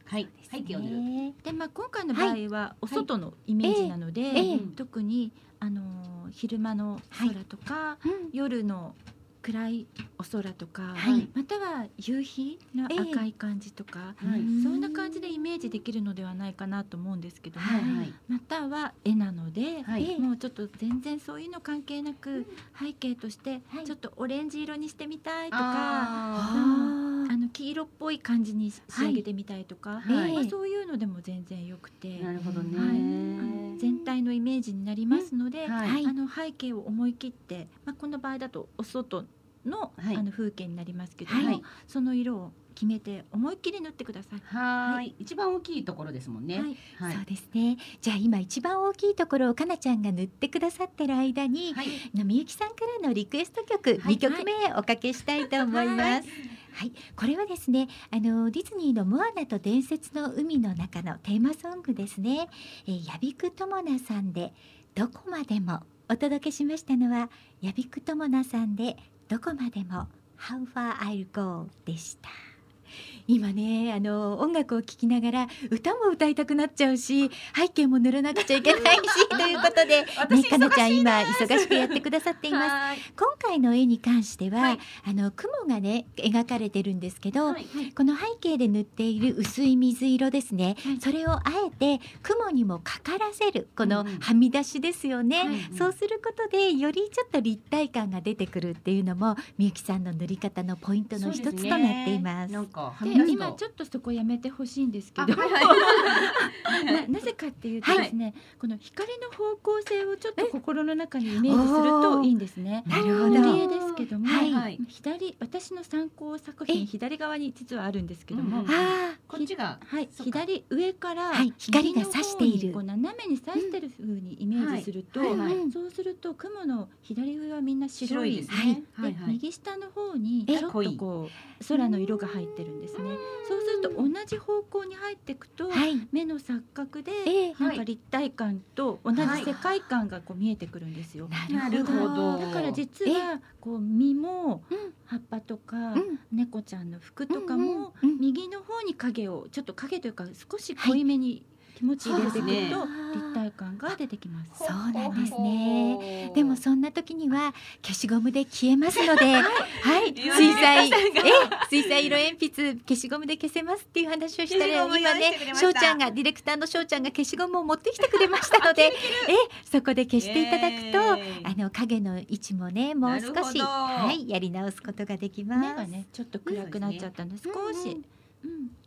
はい。背景を塗る。ねでまあ今回の場合はお外のイメージなので、え。ええ。特にあのー昼間の空とか、うん。夜の暗いお空とか、はい。または夕日のええ。赤い感じとか、はい。そんな感じでイメージできるのではないかなと思うんですけども、はいはい。または絵なので、はい。もうちょっと全然そういうの関係なく、背景としてはいちょっとオレンジ色にしてみたいとか、あああの黄色っぽい感じに仕上げてみたいとか、はい。まあ、そういうのでも全然よくて、ーなるほどはい。ね全体のイメージになりますので、はい。あの背景を思い切って、まあ、この場合だとお外の,、はい。あの風景になりますけども、はい。その色を決めて思いっきり塗ってください。はい。一番大きいところですもんね。はい。はい。そうですね。じゃあ今一番大きいところをかなちゃんが塗ってくださってる間に、はい。のみゆきさんからのリクエスト曲はい。2曲目おかけしたいと思います。はい、これはですね、あのディズニーのモアナと伝説の海の中のテーマソングですね。えー、ヤビクトモナさんでどこまでもお届けしましたのはやびくともなさんでどこまでも How far I'll go でした。今ねあの音楽を聴きながら歌も歌いたくなっちゃうし背景も塗らなくちゃいけないし *laughs* ということで、ね、かなちゃん今忙しくやってくださっています。*laughs* はい。今回の絵に関しては、はい。あの雲がね描かれてるんですけど、はいこの背景で塗っている薄い水色ですね、はい。それをあえて雲にもかからせるこのはみ出しですよね、はいそうすることでよりちょっと立体感が出てくるっていうのもみゆきさんの塗り方のポイントの一つとなっています。か。はで今ちょっとそこやめてほしいんですけど、あはいはい。*laughs* ななぜかっていうとですね、この光の方向性をちょっと心の中にイメージするといいんですね。なるほど。ですけども、はい。はい。左私の参考作え。品左側に実はあるんですけども、こっちがはい、左上からはい光が差している。こう斜めに差してる風にイメージすると、はいはいうん。そうすると雲の左上はみん。な白いですはいねではい。はい右下の方にえちょっとこう空の色が入ってるんですね。そうすると同じ方向に入っていくと、はい。目の錯覚でええ。なんか立体感と同じ世界観がこう見えてくるんですよ。なるほど。だから実はこう実もうん。葉っぱとかうん。猫ちゃんの服とかも右の方に影をちょっと影というか少し濃いめに気持ち入れていくとそうですね立体感が出てきます。そうなんですね。でもそんな時には消しゴムで消えますので、はい、今水彩、え水彩色鉛筆消しゴムで消せますっていう話をしたら今ねしょうちゃんがディレクターのしょうちゃんが消しゴムを持ってきてくれましたので、えそこで消していただくと、あの影の位置もね、もう少しはいやり直すことができます。目がねちょっと暗くなっちゃったので少し、うんうん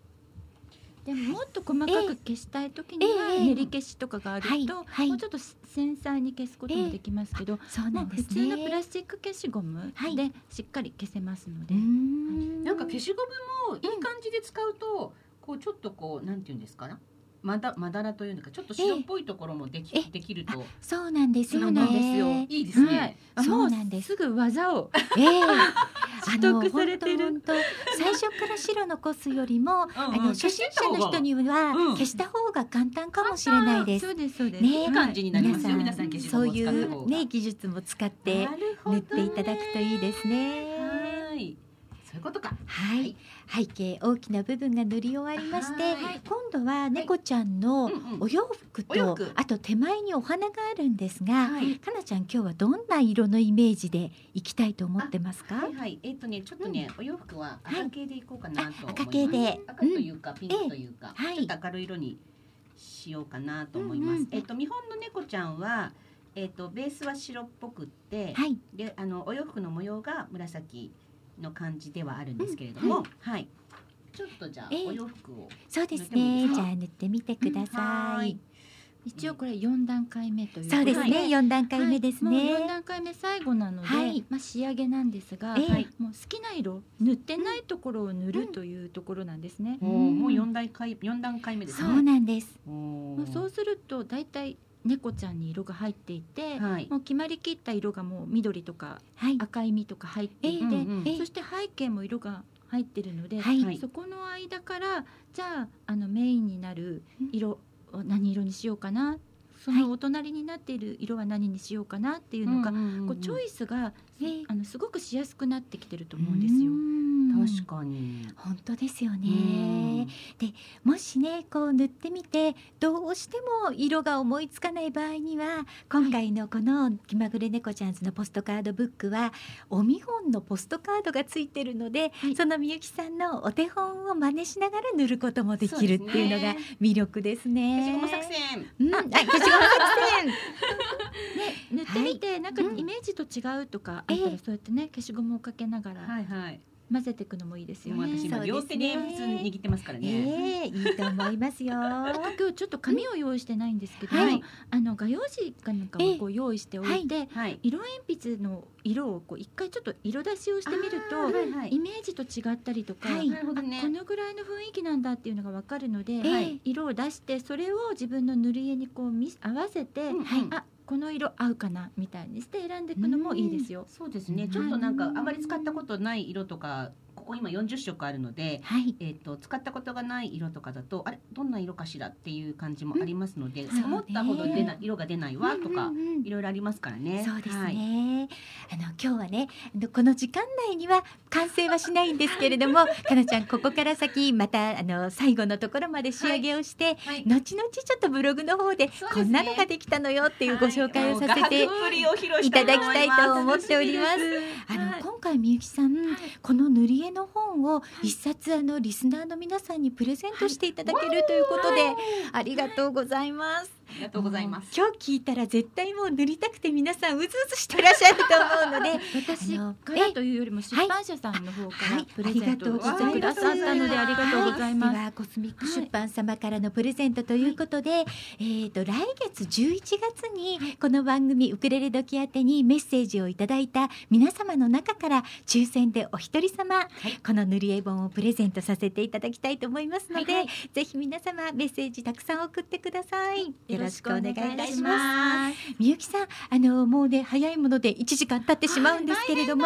でももっと細かく消したい時にはええ練り消しとかがあると、もうちょっと繊細に消すこともできますけど、そうもなんですね。う普通のプラスチック消しゴムはい。でしっかり消せますので、ん。なんか消しゴムもいい感じで使うと、こうちょっとこうなんていうんですかな？まだまだらというのかちょっと白っぽいところもでき、ええできるとそうなんですよね。そうなんですよ。いいですね、そうなんですすぐ技を。*laughs* ええ。*laughs* 取得されてる。最初から白残すよりも、*laughs* あの初心者の人にはうん。消した方が簡単かもしれないです。そうですそうです、ね。感じになりますよ。皆さんそういうね技術も使って塗っていただくといいですね。はい。そういうことか。はい、背景大きな部分が塗り終わりまして、はい。今度は猫ちゃんのうんうん。お洋服と、お洋服。あと手前にお花があるんですが、はい。かなちゃん今日はどんな色のイメージでいきたいと思ってますか？はいはい。えっ、とねちょっとね、お洋服は赤系でいこうかなと思います、あ赤系で。赤というか、ピンクというか、ええ。はい。ちょっと明るい色にしようかなと思います、うんうん。えっ、と見本の猫ちゃんはえっ、とベースは白っぽくって、はい、であのお洋服の模様が紫の感じではあるんですけれども、うんはい。ちょっとじゃあ、ええお洋服をそうですね。ですかじゃあ塗ってみてくださ。はい。一応これ四段階目というそうですね。はい。四、段階目ですはい。もう四ね。段階目最後なので、はい。まあ仕上げなんですが、ええはい。もう好きな色塗ってないところを塗るというところなんですね。おーもう四段階四段階目ですね。そうなんです。おもうーそうするとだいたい猫ちゃんに色が入っていて、はい。もう決まりきった色がもう緑とかはい。赤い実とか入っていて、うんうんええそして背景も色が入ってるので、はい。そこの間からじゃああのメインになる色を何色にしようかなそのお隣になっている色は何にしようかなっていうのが、こうチョイスが、ええあのすごくしやすくなってきてると思うんですよ。確かに。本当ですようんね。でもしねこう塗ってみてどうしても色が思いつかない場合には今回のこの気まぐれ猫ちゃんズのポストカードブックはお見本のポストカードがついてるので、はいそのみゆきさんのお手本を真似しながら塗ることもできるっていうのが魅力ですね。消しゴム作戦。うん、あ、消しゴム作戦。*laughs* ね、塗ってみて、なんかうんイメージと違うとかあったええらそうやってね消しゴムをかけながらはいはい。混ぜていくのもいいですよね。私今両手で鉛筆握ってますからね。ええいいと思いますよ。*laughs* 今日ちょっと紙を用意してないんですけど、はいあの画用紙かなんかをこう用意しておいて、はい。色鉛筆の色をこう一回ちょっと色出しをしてみると、はいはいイメージと違ったりとか、はいねあこのぐらいの雰囲気なんだっていうのがわかるので、はい色を出してそれを自分の塗り絵にこうみ合わせて、うんはいあこの色合うかなみたいにして選んでいくのもいいですよ。そうですね。ちょっとなんかあまり使ったことない色とか、ここ今40色あるので。はい。えっと使ったことがない色とかだとあれどんな色かしらっていう感じもありますので、ん思ったほど出ない色が出ないわとか、うんうんうんいろいろありますからね。そうですはいね。あの今日はね、この時間内には完成はしないんですけれども、*laughs* かなちゃんここから先またあの最後のところまで仕上げをして、はい後々ちょっとブログの方でねこんなのができたのよっていうご紹介をさせていしたただきたいと思っております。あの、はい今回みゆきさん、この塗り絵の本を一冊あのリスナーの皆さんにプレゼントしていただけるということで、ありがとうございます。ありがとうございます。今日聞いたら絶対もう塗りたくて皆さんうずうずしてらっしゃると思うので。私からというよりも出版社さんの方かはい。らプレゼントをしてくださったのでありがとうございます。ではコスミック出版様からのプレゼントとい。うことで、えっ、と来月11月にこの番組ウクレレ時宛てにメッセージをい。ただい。た皆様の中から抽選でお一人様、この塗り絵本をプレゼントさせてい。ただきたい。と思い。ますので、はい。ぜひ皆様メッセージたくさん送ってください。よろしくお願いいたします。みゆきさん、あのもうね早いもので1時間経ってしまうんですけれども、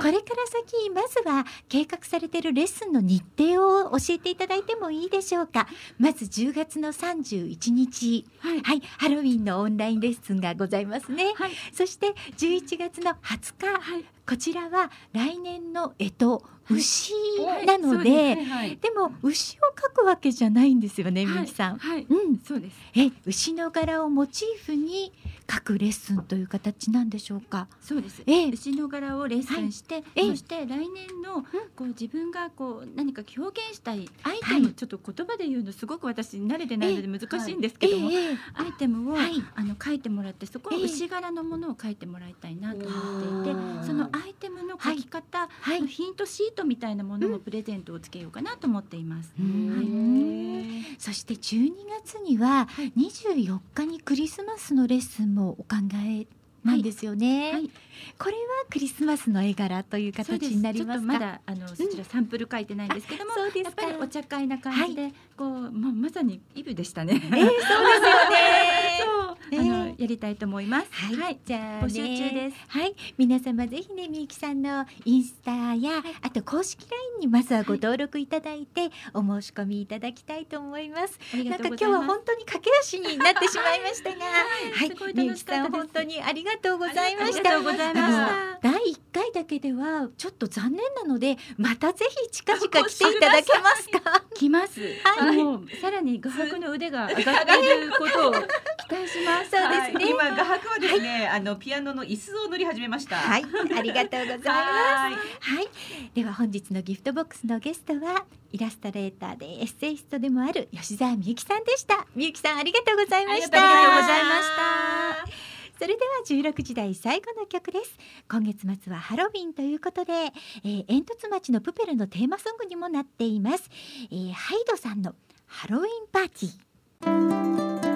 これから先まずは計画されているレッスンの日程を教えていただいてもいいでしょうか。まず10月の31日、はい。はい、ハロウィンのオンラインレッスンがございますね。はい。そして11月の20日、はいこちらは来年の干支牛はいなので、はいはい。でも牛を描くわけじゃないんですよね、みゆきさん。はい、うん、そうです。え牛の柄をモチーフに描くレッスンという形なんでしょうか？そうです。ええ。牛の柄をレッスンして、ええ。そして来年のこう自分がこう何か表現したいアイテム、はい。ちょっと言葉で言うのすごく私慣れてないので難しいんですけども、ええアイテムを、はい。あの書いてもらってそこはええ。牛柄のものを書いてもらいたいなと思っていて、そのアイテムの書き方、はい。のヒントシートみたいなものもプレゼントをつけようかなと思っています。うんそして12月には24日にクリスマスのレッスンもお考えなんですよね。はい。これはクリスマスの絵柄という形になりますか？ちょっとまだあのそちらサンプル書いてないんですけども、そうですか。やっぱりお茶会な感じで、こうまあまさにイブでしたね。えーそうですよね。そう、ええあのやりたいと思います。はい、じゃあ、ね、募集中です。はい、皆様ぜひねみゆきさんのインスタや、あと公式 LINE にまずはご登録いただいて、お申し込みいただきたいと思います。なんか。今日は本当に駆け足になってしまいましたが、はいみゆきさん本当にありがとうございました。ありがとうございましたあの第一回だけではちょっと残念なので、またぜひ近々来ていただけますか？*laughs* 来ます。はいさらに画伯の腕が上がっていることを *laughs* *laughs* 期待します。そうですねはい今画伯はですね、あのピアノの椅子を塗り始めました。はい、ありがとうございます。はいはい、では本日のギフトボックスのゲストはイラストレーターでエッセイストでもある吉澤みゆきさんでした。みゆきさんありがとうございました。ありがとうございました。それでは16時台最後の曲です。今月末はハロウィンということで、えー、煙突町のプペルのテーマソングにもなっています。えー、ハイドさんのハロウィンパーティー。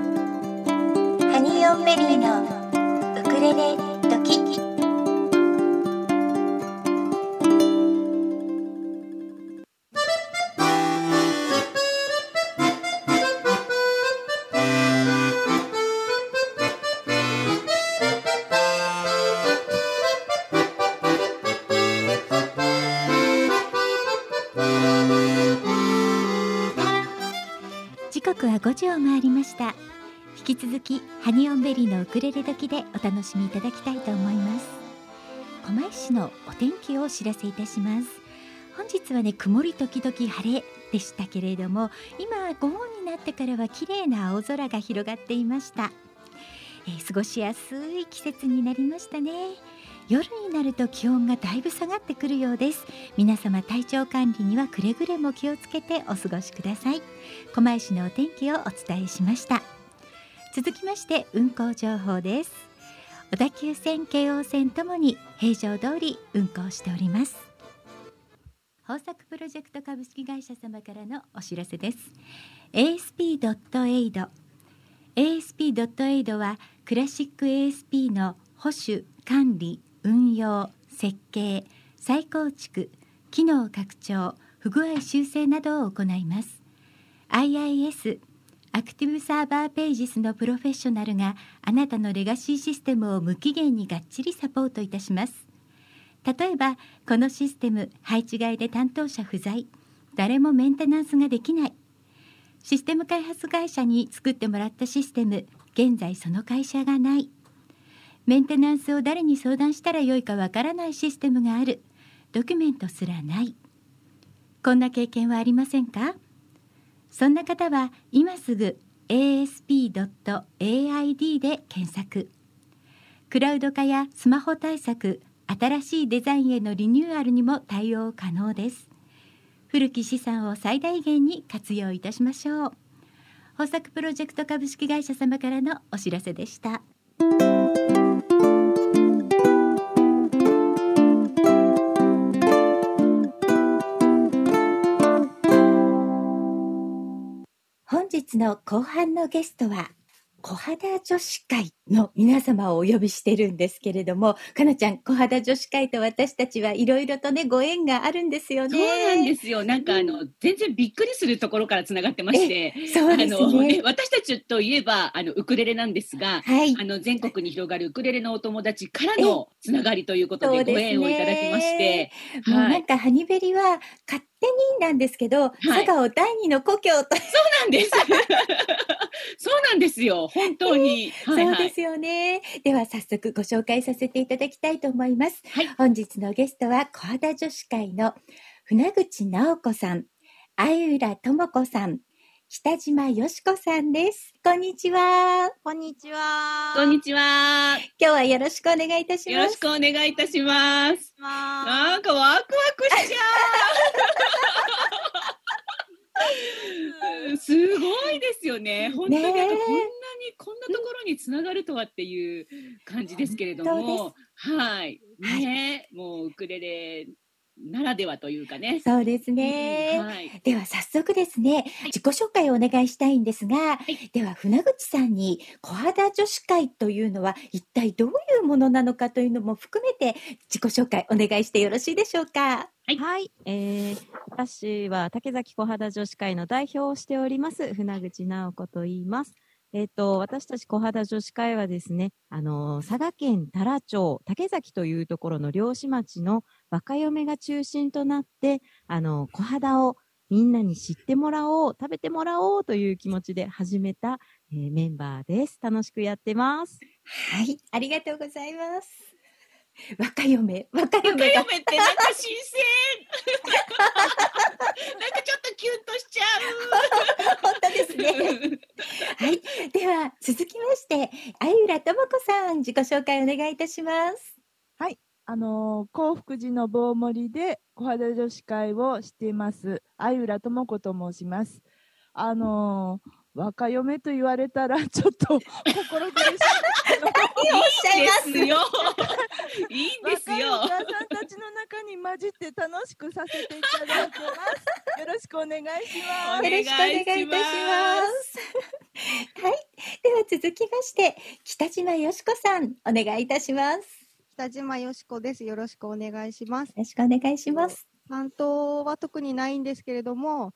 ニーオンメリーのウクレレドキ。時刻は5時を回りました。引き続きハニオンベリーのウクレレ時でお楽しみいただきたいと思います。狛江市のお天気をお知らせいたします。本日はね曇り時々晴れでしたけれども今午後になってからは綺麗な青空が広がっていました、えー過ごしやすい季節になりましたね。夜になると気温がだいぶ下がってくるようです。皆様体調管理にはくれぐれも気をつけてお過ごしください。狛江市のお天気をお伝えしました。続きまして運行情報です。小田急線京王線ともに平常通り運行しております。豊作プロジェクト株式会社様からのお知らせです。ASP.AID ASP.AID はクラシック ASP の保守管理運用設計再構築機能拡張不具合修正などを行います。IIS アクティブサーバーページスのプロフェッショナルがあなたのレガシーシステムを無期限にがっちりサポートいたします。例えばこのシステム配置外で担当者不在。誰もメンテナンスができない。システム開発会社に作ってもらったシステム。現在その会社がない。メンテナンスを誰に相談したらよいかわからないシステムがある。ドキュメントすらない。こんな経験はありませんか？そんな方は今すぐ asp.aid で検索。クラウド化やスマホ対策新しいデザインへのリニューアルにも対応可能です。古き資産を最大限に活用いたしましょう。豊作プロジェクト株式会社様からのお知らせでした。日の後半のゲストは小肌女子会の皆様をお呼びしてるんですけれども、かなちゃん、小肌女子会と私たちはいろいろとね、ご縁があるんですよね。そうなんですよ。なんかあの、全然びっくりするところからつながってまして、そうですあの、ねね。私たちといえば、あの、ウクレレなんですが、はい。あの、全国に広がるウクレレのお友達からのつながりということでご縁をいただきまして、もうはないんかハニベリは勝手になんですけど、佐賀を第二の故郷と、そうなんです。*laughs* そうなんですよ。本当に。はいはいそうですよね。では早速ご紹介させていただきたいと思います。はい本日のゲストは小肌女子会の船口直子さん、相浦智子さん、北島よしこさんです。こんにちは。こんにちは。こんにちは。今日はよろしくお願いいたします。よろしくお願いいたします。は。なんかワクワクしちゃう。すごいですよね。本当にこんなにこんなところにつながるとはっていう感じですけれど本も、はい。ね、もうウクレレならではというかね。そうですね。はい。では早速ですね、自己紹介をお願いしたいんですが、いでは船口さんに小肌女子会というのは一体どういうものなのかというのも含めて自己紹介お願いしてよろしいでしょうか？はいはい。えー、私は竹崎小肌女子会の代表をしております、船口直子と言います。えっ、と、私たち小肌女子会はですね、あの、佐賀県太良町、竹崎というところの漁師町の若嫁が中心となって、あの、小肌をみんなに知ってもらおう、食べてもらおうという気持ちで始めた、えーメンバーです。楽しくやってます。はい、ありがとうございます。若嫁、若若嫁が。嫁ってなんか新鮮。*laughs* なんかちょっとキュンとしちゃ本当ですね。う。はい、では続きまして、相浦智子さん自己紹介お願いいたします。あのー幸福寺の棒盛りで小肌女子会をしています相浦智子と申しますあのー若嫁と言われたらちょっと *laughs* 心苦しいいいです？よ。*laughs* いいんです若いおよ母。さんたちの中に混じって楽しくさせていただいてますよろしくお願いしまおすよろしくお願いいたします。*laughs* はい、では続きまして、北島よしこさんお願いいたします。北島よしこです。よろしくお願いしますよ。ろしくお願いします。担当は特にないんですけれども、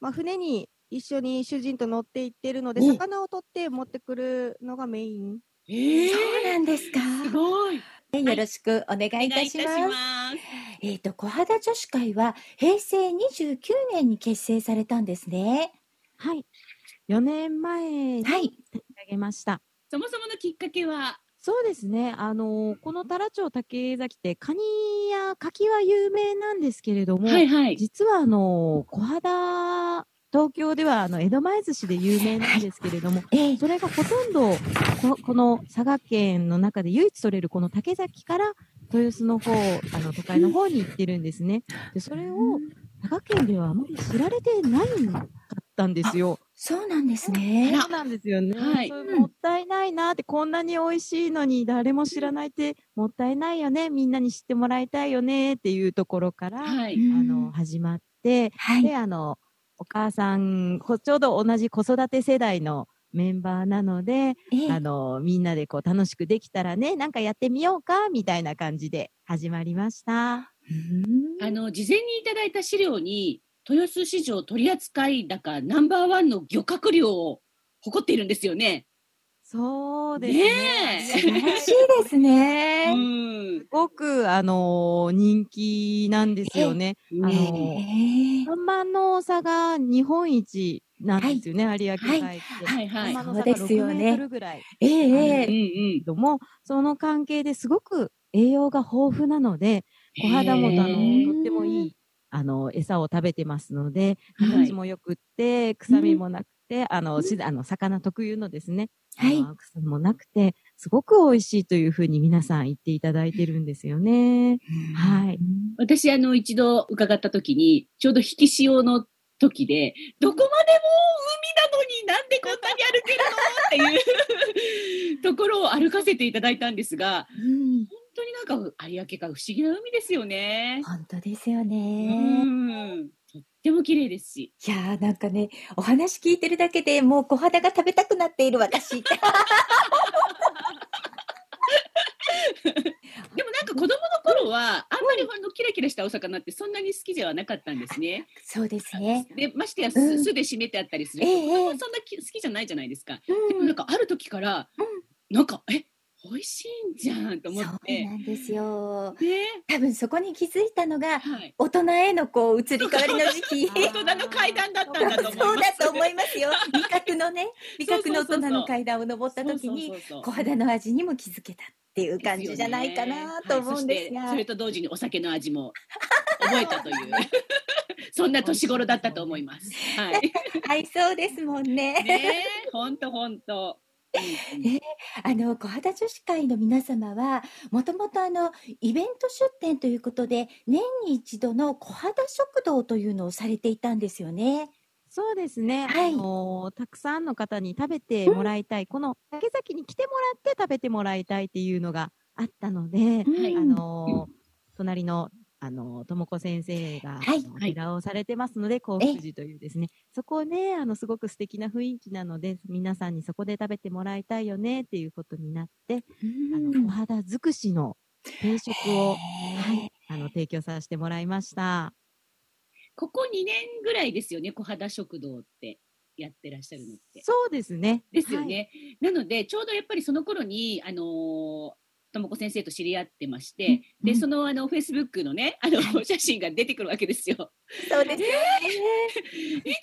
まあ、船に一緒に主人と乗って行っているので、ええ魚を取って持ってくるのがメイン。ええそうなんですか。すごい。よろしくお願いいたします。ます。えっ、と、小肌女子会は平成29年に結成されたんですね。はい。4年前にはい。立ち上げました。そもそものきっかけは、そうですね。あのこの太良町竹崎って、カニや柿は有名なんですけれども、はいはい。実はあの小肌、東京ではあの江戸前寿司で有名なんですけれども、*laughs* ええそれがほとんどここの佐賀県の中で唯一取れるこの竹崎から豊洲の方、あの都会の方に行ってるんですね。で、それを佐賀県ではあまり知られてないかったんですよ。そうなんですね。そうなんですよね。はいもったいないなって、こんなに美味しいのに誰も知らないってもったいないよね。みんなに知ってもらいたいよねっていうところから、はい。あの、始まって、はい。で、あの、お母さん、こちょうど同じ子育て世代のメンバーなので、ええあの、みんなでこう楽しくできたらね、なんかやってみようか、みたいな感じで始まりました。うんあの、事前にいただいた資料に、豊洲市場取扱高ナンバーワンの漁獲量を誇っているんですよね。そうですね素晴らしいですうね。ん。すごく、あの人気なんですよね。あえのえサンマの差が日本一なんですよね、有明海って。はいはい。サンマの差がそうですよ6ねメートルぐらい。ええうんええうん。けども、その関係ですごく栄養が豊富なので、小肌もあへのーとってもいいあの餌を食べてますので、はい。形もよくって、臭みもなくて、あの、しあの魚特有のですね、はい。臭みもなくて、すごく美味しいというふうに皆さん言っていただいてるんですよね。はい。私、あの、一度伺った時に、ちょうど引き潮の時で、どこまでも海なのになんでこんなに歩けるの？っていうところを歩かせていただいたんですが、うん。本当になんか有明海不思議な海ですよね。本当ですようね。ん。とっても綺麗ですし。いやーなんかね、お話聞いてるだけでもう小肌が食べたくなっている私。*laughs* でもなんか子供の頃は、あんまりあのキラキラしたお魚ってそんなに好きではなかったんですね。そうですね。で、ましてやうん酢酢で締めてあったりすると、ええ子供はそんなき好きじゃないじゃないですか。でもうなんかある時から、なんか、え、美味しいんじゃんと思っそうて。なんですよ。ね。多分そこに気づいたのが、はい。大人へのこう移り変わりの時期。大人の階段だったんだと思います。そうだと思いますよ。味覚のね、*laughs* 味覚の大人の階段を登った時に小肌の味にも気づけたっていう感じじゃないかなと思うんですが。はいそしてそれと同時にお酒の味も覚えたという *laughs* そんな年頃だったと思います。はい。*laughs* はい、そうですもんね。ねえ、ほんとほんと。うんうんあの小肌女子会の皆様はもともとあのイベント出店ということで年に一度の小肌食堂というのをされていたんですよね。そうですね。はいあのーたくさんの方に食べてもらいたい、この竹崎に来てもらって食べてもらいたいっていうのがあったので、はいあのー隣の、あのー、ともこ先生が、はいあのはい寺をされてますので、幸福寺というですね、そこね、あの、すごく素敵な雰囲気なので、皆さんにそこで食べてもらいたいよねっていうことになって、あの、お肌尽くしの定食を、はい、あの、提供させてもらいました。ここ2年ぐらいですよね、小肌食堂ってやってらっしゃるのって。そうですね。ですよね。なので、ちょうどやっぱりその頃に、あのーともこ先生と知り合ってまして、で、その、あの、フェイスブックのね、あの、写真が出てくるわけですよ。そうですよね。*laughs* 行きたいんだ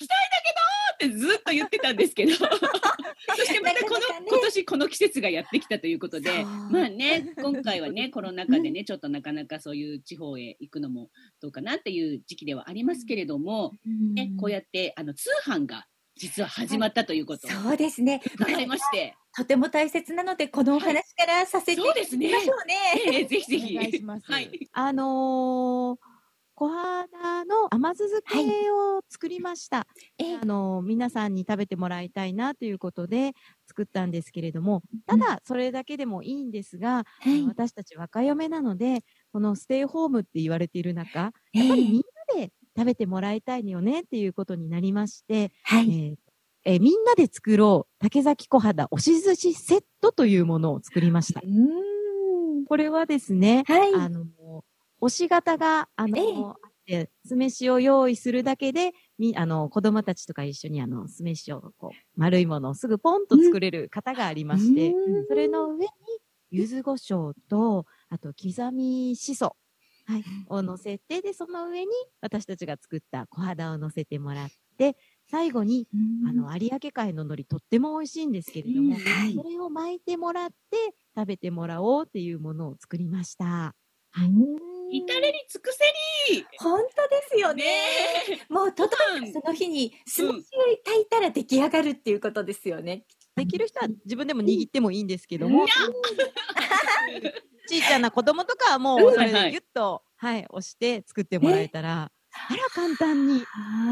けどってずっと言ってたんですけど、*laughs* そしてまたこの、ね。今年この季節がやってきたということで、まあね、今回はね、*laughs* コロナ禍でね、ちょっとなかなかそういう地方へ行くのもどうかなっていう時期ではありますけれども、ね、こうやって、あの、通販が実は始まったということをそうですね。伺いまして、とても大切なのでこのお話からさせていただきましょうね。ええぜひぜひ。お願いしますはい。あのー小肌の甘酢漬けを作りました。ええあのー皆さんに食べてもらいたいなということで作ったんですけれども、ただそれだけでもいいんですが、はい私たち若嫁なので、このステイホームって言われている中、ええやっぱりみんなで食べてもらいたいよねっていうことになりまして、えはい。ーえーみんなで作ろう竹崎小肌押し寿司セットというものを作りましたう。ーん。これはですね、はい。あの、押し型が、あの、ええあって、酢飯を用意するだけで、み、あの、子供たちとか一緒にあの、酢飯を、こう、丸いものをすぐポンと作れる型がありまして、うんそれの上に、柚子胡椒と、あと、刻みしそ、はい、を乗せて、で、その上に、私たちが作った小肌を乗せてもらって、最後に、うんあの、有明海の海苔とっても美味しいんですけれども、うん。はい。それを巻いてもらって食べてもらおうっていうものを作りました。至れり尽くせり！本当ですよね。ねもう届うん。いたその日に酢飯を炊いたら出来上がるっていうことですよね。できる人は自分でも握ってもいいんですけども、*laughs* ちいちゃな子供とかはもうそれでギュッと、はい、押して作ってもらえたら、あら簡単に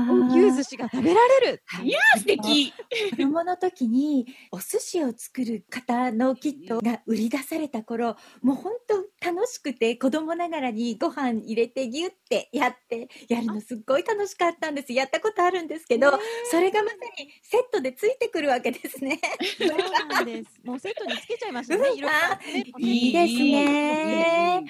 高級寿司が食べられる。いやー素敵子供の時にお寿司を作る方のキットが売り出された頃もう本当楽しくて子供ながらにご飯入れてギュッてやってやるのすっごい楽しかったんですやったことあるんですけど、それがまさにセットでついてくるわけですね。そうなんです。もうセットにつけちゃいましたねいいですね。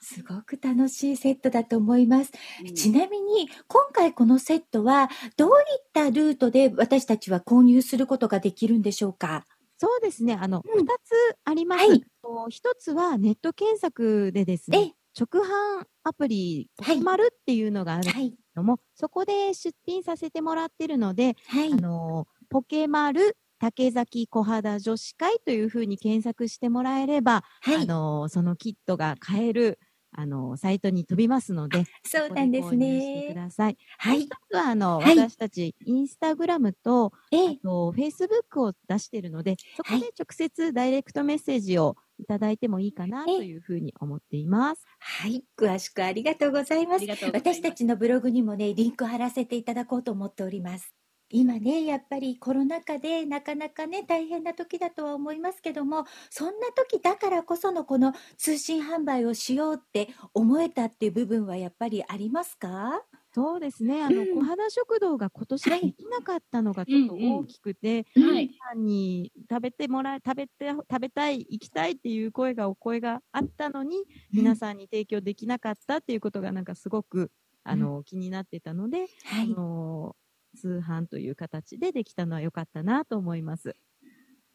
すごく楽しいセットだと思います。ちなみに今回このセットはどういったルートで私たちは購入することができるんでしょうか？そうですね。あの、うん二、つあります。はいと一つはネット検索でですね、直販アプリ、はいまるっていうのがあるけはい。ども、そこで出品させてもらってるので、はいあ。の、ポケマル竹崎小肌女子会というふうに検索してもらえれば、あはい。の、そのキットが買える、あの、サイトに飛びますので、そうなんですね。ださい。はいは、あの、はい私たち、インスタグラムと、ええあと、フェイスブックを出しているので、そこはいで直接ダイレクトメッセージをいただいてもいいかなええというふうに思っています。はい。詳しくありがとうございますあり。がとうございます私たちのブログにもね、リンク貼らせていただこうと思っております。今ね、やっぱりコロナ禍でなかなかね、大変な時だとは思いますけども、そんな時だからこそのこの通信販売をしようって思えたっていう部分はやっぱりありますか？そうですね。あの、うん。小肌食堂が今年はい。できなかったのがちょっとうんうん。大きくて、はい。皆さんに食べてもらい、食べて、食べたい、行きたいっていう声が、お声があったのに、皆さんに提供できなかったっていうことがなんかすごく、あの、気になってたので、あはい。の、通販という形でできたのは良かったなと思います。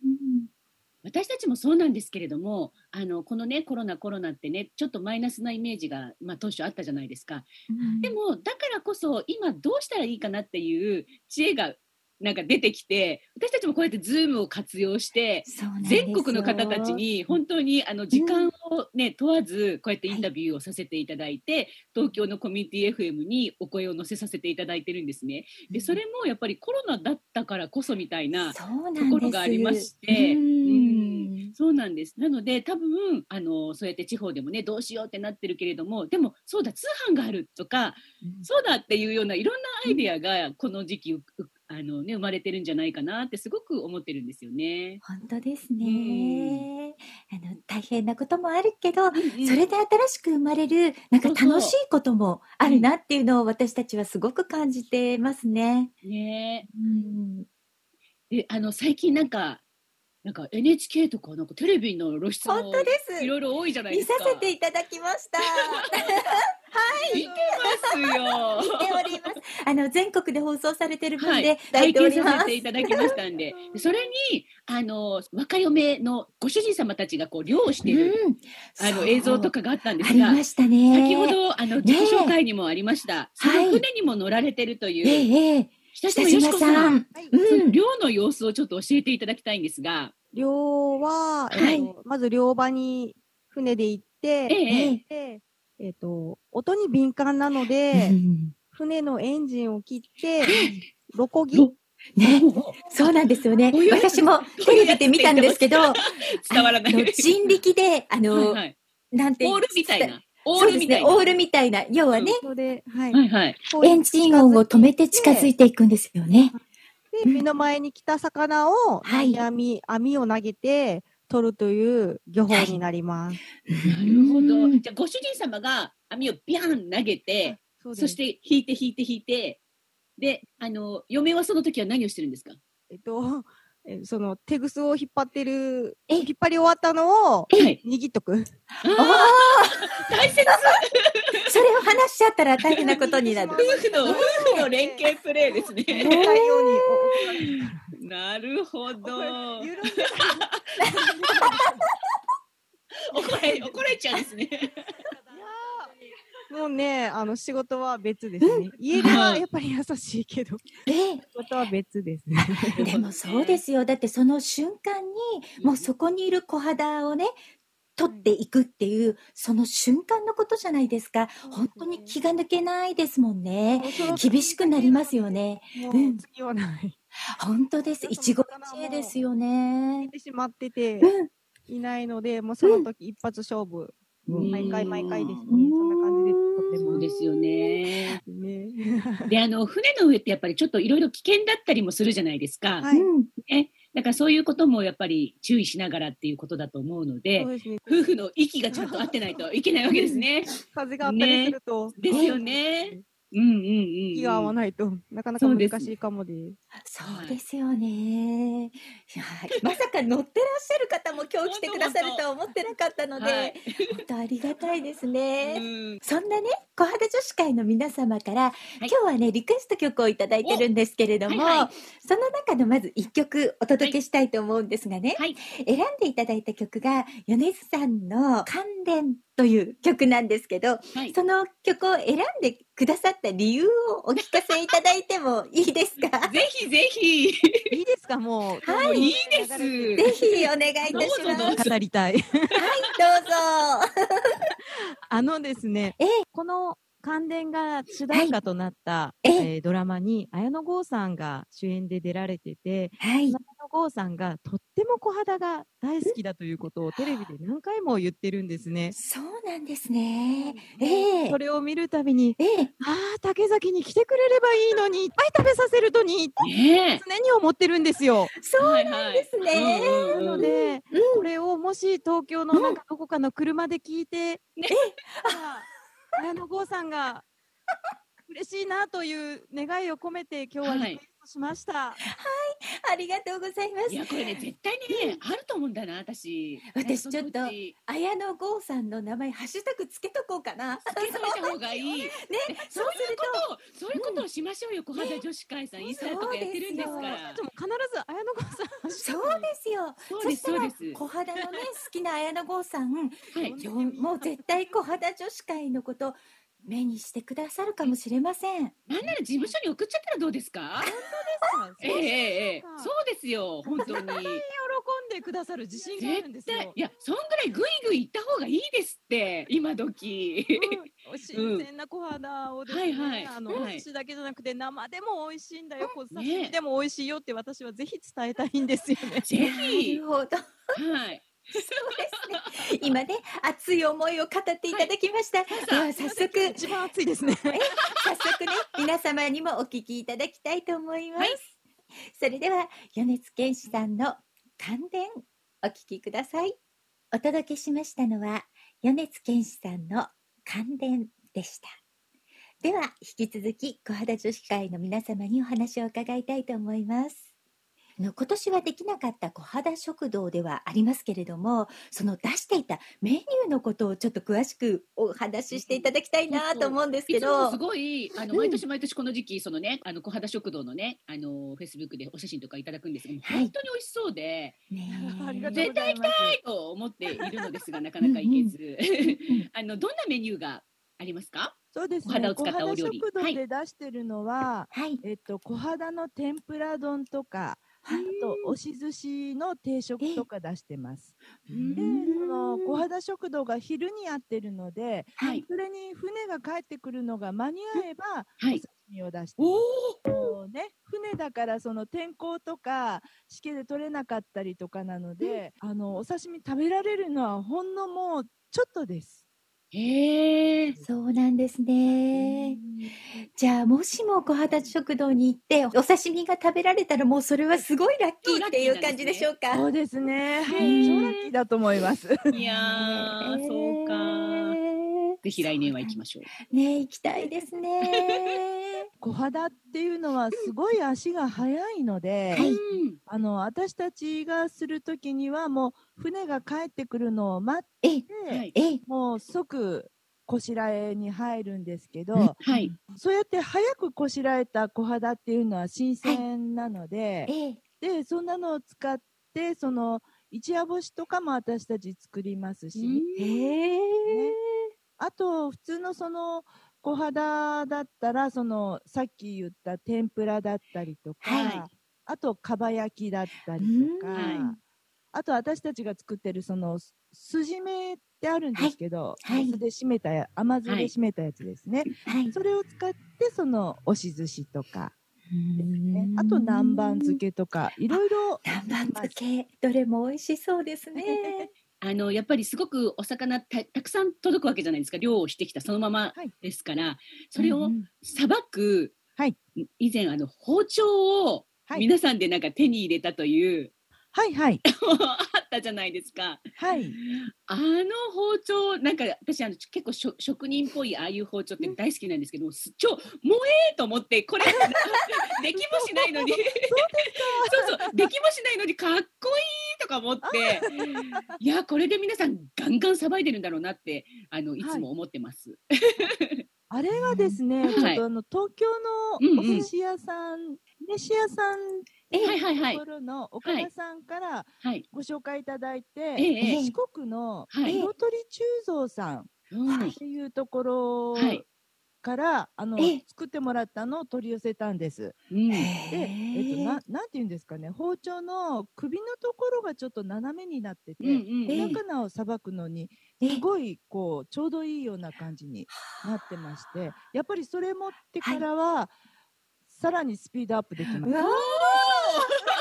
うん私たちもそうなんですけれども、あの、このね、コロナコロナってね、ちょっとマイナスなイメージが、まあ当初あったじゃないですか。でも、だからこそ、今どうしたらいいかなっていう知恵が、なんか出てきて、私たちもこうやってズームを活用して、全国の方たちに本当にあの時間をね、問わずこうやってインタビューをさせていただいて、東京のコミュニティ FM にお声を乗せさせていただいてるんですね。で、それもやっぱりコロナだったからこそみたいなところがありまして、うん。そうなんです。なので多分あのそうやって地方でもねどうしようってなってるけれどもでもそうだ通販があるとか、そうだっていうようないろんなアイデアがこの時期ううあの、ね、生まれてるんじゃないかなってすごく思ってるんですよね。本当ですね。あの大変なこともあるけど、うんそれで新しく生まれるなんか楽しいこともあるなっていうのを私たちはすごく感じてますね。ねうん、であの最近なんかなんか NHK とかなんかテレビの露出もいろいろ多いじゃない見さですか。せていただきました。*laughs* 見てますよ。あの全国で放送されてる分はい。で、抱い体ております。験させていただきましたんで、で *laughs* それにあの若嫁のご主人様たちがこう漁をしてる、うん、あそうの映像とかがあったんですが、ありましたね。先ほどあの自己紹介にもありました、そはい。の船にも乗られてるという、ええええ、北北島島よしこさん。さん。はい。うん、漁の様子をちょっと教えていただきたいんですが、漁は、はい。えっとまず漁場に船で行って、ええ。でえっと、音に敏感なのうで、ん船のエンジンを切って、ロコギろね、*laughs* そうなんですよね私もテレビで見たんですけど、*laughs* 伝わらない人力で、あの、はいはい、なんてオールみたいな。オそうですね、ールみたいな。オールみたいな。要はね、はい。はいはい。エンジン音を止めて近づいていくんですよね。で、目の前に来た魚を、はい網、網を投げて、取るという漁法になります。なるほど。うんじゃあ、ご主人様が網をビャン投げて、そそして引いて引いて引いて、で、あの、嫁はその時は何をしてるんですか？えっと、えその手ぐすを引っ張ってる、え引っ張り終わったのをはい。握っとく。あー大切 *laughs* それを話しちゃったら大変なことになる。夫婦の、夫婦の連携プレーですね。*laughs* 重たいようになるほど。怒れ、怒れちゃうんですね。ももね、あの仕事は別ですね。家ではやっぱり優しいけど、え？え仕事は別ですね。でもそうですよ。だってその瞬間に、もうそこにいる小肌をね、取っていくっていう、その瞬間のことじゃないですか。本当に気が抜けないですもんね。厳しくなりますよね。もうんう次はない。本当です。一期一会ですよね出。てしまっててうん。いないので、もうその時一発勝負。うん毎回毎回ですね。そんな感じでもそうですよね。ね。で、あの、船の上ってやっぱりちょっといろいろ危険だったりもするじゃないですか。はい。うんだからそういうこともやっぱり注意しながらっていうことだと思うのでですね。夫婦の息がちゃんと合ってないといけないわけですね。*laughs* 風があったりすると、ですよね。うんうんうん、うん。息が合わないと *laughs* なかなか難しいかもです。そうですよね。いやまさか乗ってらっしゃる方も今日来てくださるとは思ってなかったので、はい本当ありがたいですうね。んそんなね、小肌女子会の皆様から、今日はね、リクエスト曲をいただいてるんですけれども、はいはいその中のまず一曲お届けしたいと思うんですがね、はい。選んでいただいた曲が、米津さんの関連という曲なんですけど、はい。その曲を選んでくださった理由をお聞かせいただいてもいいですか？*laughs* ぜひぜひ。いいですか？もう。はいいいです。ぜひお願いいたします。どうぞどうぞ語りたい。はい、どうぞ。*laughs* あのですねええ、この関連が主題歌となった、えええードラマに綾野剛さんが主演で出られてて、はい綾。野剛さんがとっても小肌が大好きだということをテレビで何回も言ってるんですね。そうなんですね。ええそれを見るたびに、ええああ、竹崎に来てくれればいいのに、いっぱい食べさせるとに、ね常に思ってるんですよ。え。そうなんですね。なので、で、うんこれをもし東京のなんかどこかの車で聞いて、ねあ綾野剛さんが嬉しいなという願いを込めて今日はリクエしました。ありがとうございますい。や、これね、絶対にね、あると思うんだな、私。私ちょっと綾野剛さんの名前、ハッシュタグつけとこうかな。つけといた方がいい。*laughs* ね、そういうことを、そういうことをしましょうよ、小肌女子会さん、インスタとかやってるんですから。でも必ず綾野剛さん。そうですよ。そうです、したらそうです。小肌のね、好きな綾野剛さん、*laughs* はい。よもう絶対小肌女子会のこと、目にしてくださるかもしれません。なんなら事務所に送っちゃったらどうですか？ええええええそうですよ、本当に。喜んでくださる自信があるんですよ。いや、そんぐらいグイグイ行った方がいいですって、今時。うん新鮮な小肌をですね、はいはいあの、はいお寿司だけじゃなくて生でも美味しいんだよ、こうね刺身でも美味しいよって私はぜひ伝えたいんですよね。ぜひなる。ほど。はい。そうですね。今ね、熱い思いを語っていただきました。では早速、一番熱いですね。早速ね、皆様にもお聞きいただきたいと思います。はいそれでは、米津玄師さんの関連、お聞きください。お届けしましたのは、米津玄師さんの関連でした。では、引き続き、小肌女子会の皆様にお話を伺いたいと思います。あの今年はできなかった小肌食堂ではありますけれども、その出していたメニューのことをちょっと詳しくお話ししていただきたいなと思うんですけど。いつもす。ごい、あの、うん。毎年毎年この時期、そのね、あの、小肌食堂のね、あの、フェイスブックでお写真とかいただくんですけど、はい。本当に美味しそうで、ね絶対行きたいと思っているのですが、なかなか行けず。うん *laughs* あの、どんなメニューがありますか？そうですね。肌食堂で出してるのは、はい。えっと、小肌の天ぷら丼とか、あと、押し寿司の定食とか出してます。で、その、小肌食堂が昼にやってるので、はい。それに船が帰ってくるのが間に合えば、はい。お刺身を出してます。ね、船だからその天候とかしけで取れなかったりとかなので、あのお刺身食べられるのはほんのもうちょっとです。へえ。そうなんですね。じゃあ、もしも小肌食堂に行って、お刺身が食べられたら、もうそれはすごいラッキーっていう感じでしょうか？そうですね。へはいー超ラッキーだと思います。いやー、そうか。ねぜひ来年は行きましょう。えねえ行きたいですね。小肌っていうのはすごい足が速いので、はい。うんあの私たちがするときにはもう船が帰ってくるのを待っえ、て、もう即こしらえに入るんですけど、はい。そうやって早くこしらえた小肌っていうのは新鮮なので、え、で、そんなのを使って、その、一夜干しとかも私たち作りますし、ええあと、普通のその、小肌だったら、その、さっき言った天ぷらだったりとか、はい。あと、かば焼きだったりとか、うん。はい。あと、私たちが作ってる、その、すすじめってあるんですけど、はい。で締めたや、甘酢で締めたやつですね。はい。それを使って、その、押し寿司とか、ね。ね、あと、南蛮漬けとか、いろいろ、南蛮漬け、どれも美味しそうですね。あの、やっぱりすごくお魚たたくさん届くわけじゃないですか。量をしてきたそのままはい。ですから、それをうんさばく、はい。以前あの包丁をはい。皆さんでなんか手に入れたという、はいはい、あったじゃないですか。はい。あの包丁、なんか私あの結構職人っぽいああいう包丁って大好きなんですけど、す超、もえーと思って、これ、*laughs* できもしないのに、そうそう、できもしないのにかっこいいとか思って、いや、これで皆さんガンガンさばいてるんだろうなって、あの、い。つも思ってます。あれはですね、ん。ちょっとあの、東京のおうんうん。寿司屋さん、飯屋さんはいはいはいとこ。ろの岡田さんからはい。ご紹介いただいて、四国のはい。色取中蔵さんうん。っていうところはい。から、あのええ。作ってもらったのを取り寄せたんです。うん。で、えっと、ななんて言うんですかね、包丁の首のところがちょっと斜めになってて、うんうんえうん。お魚をさばくのにえすごいこうちょうどいいような感じになってまして、やっぱりそれ持ってからは、さらにスピードアップできまうわした。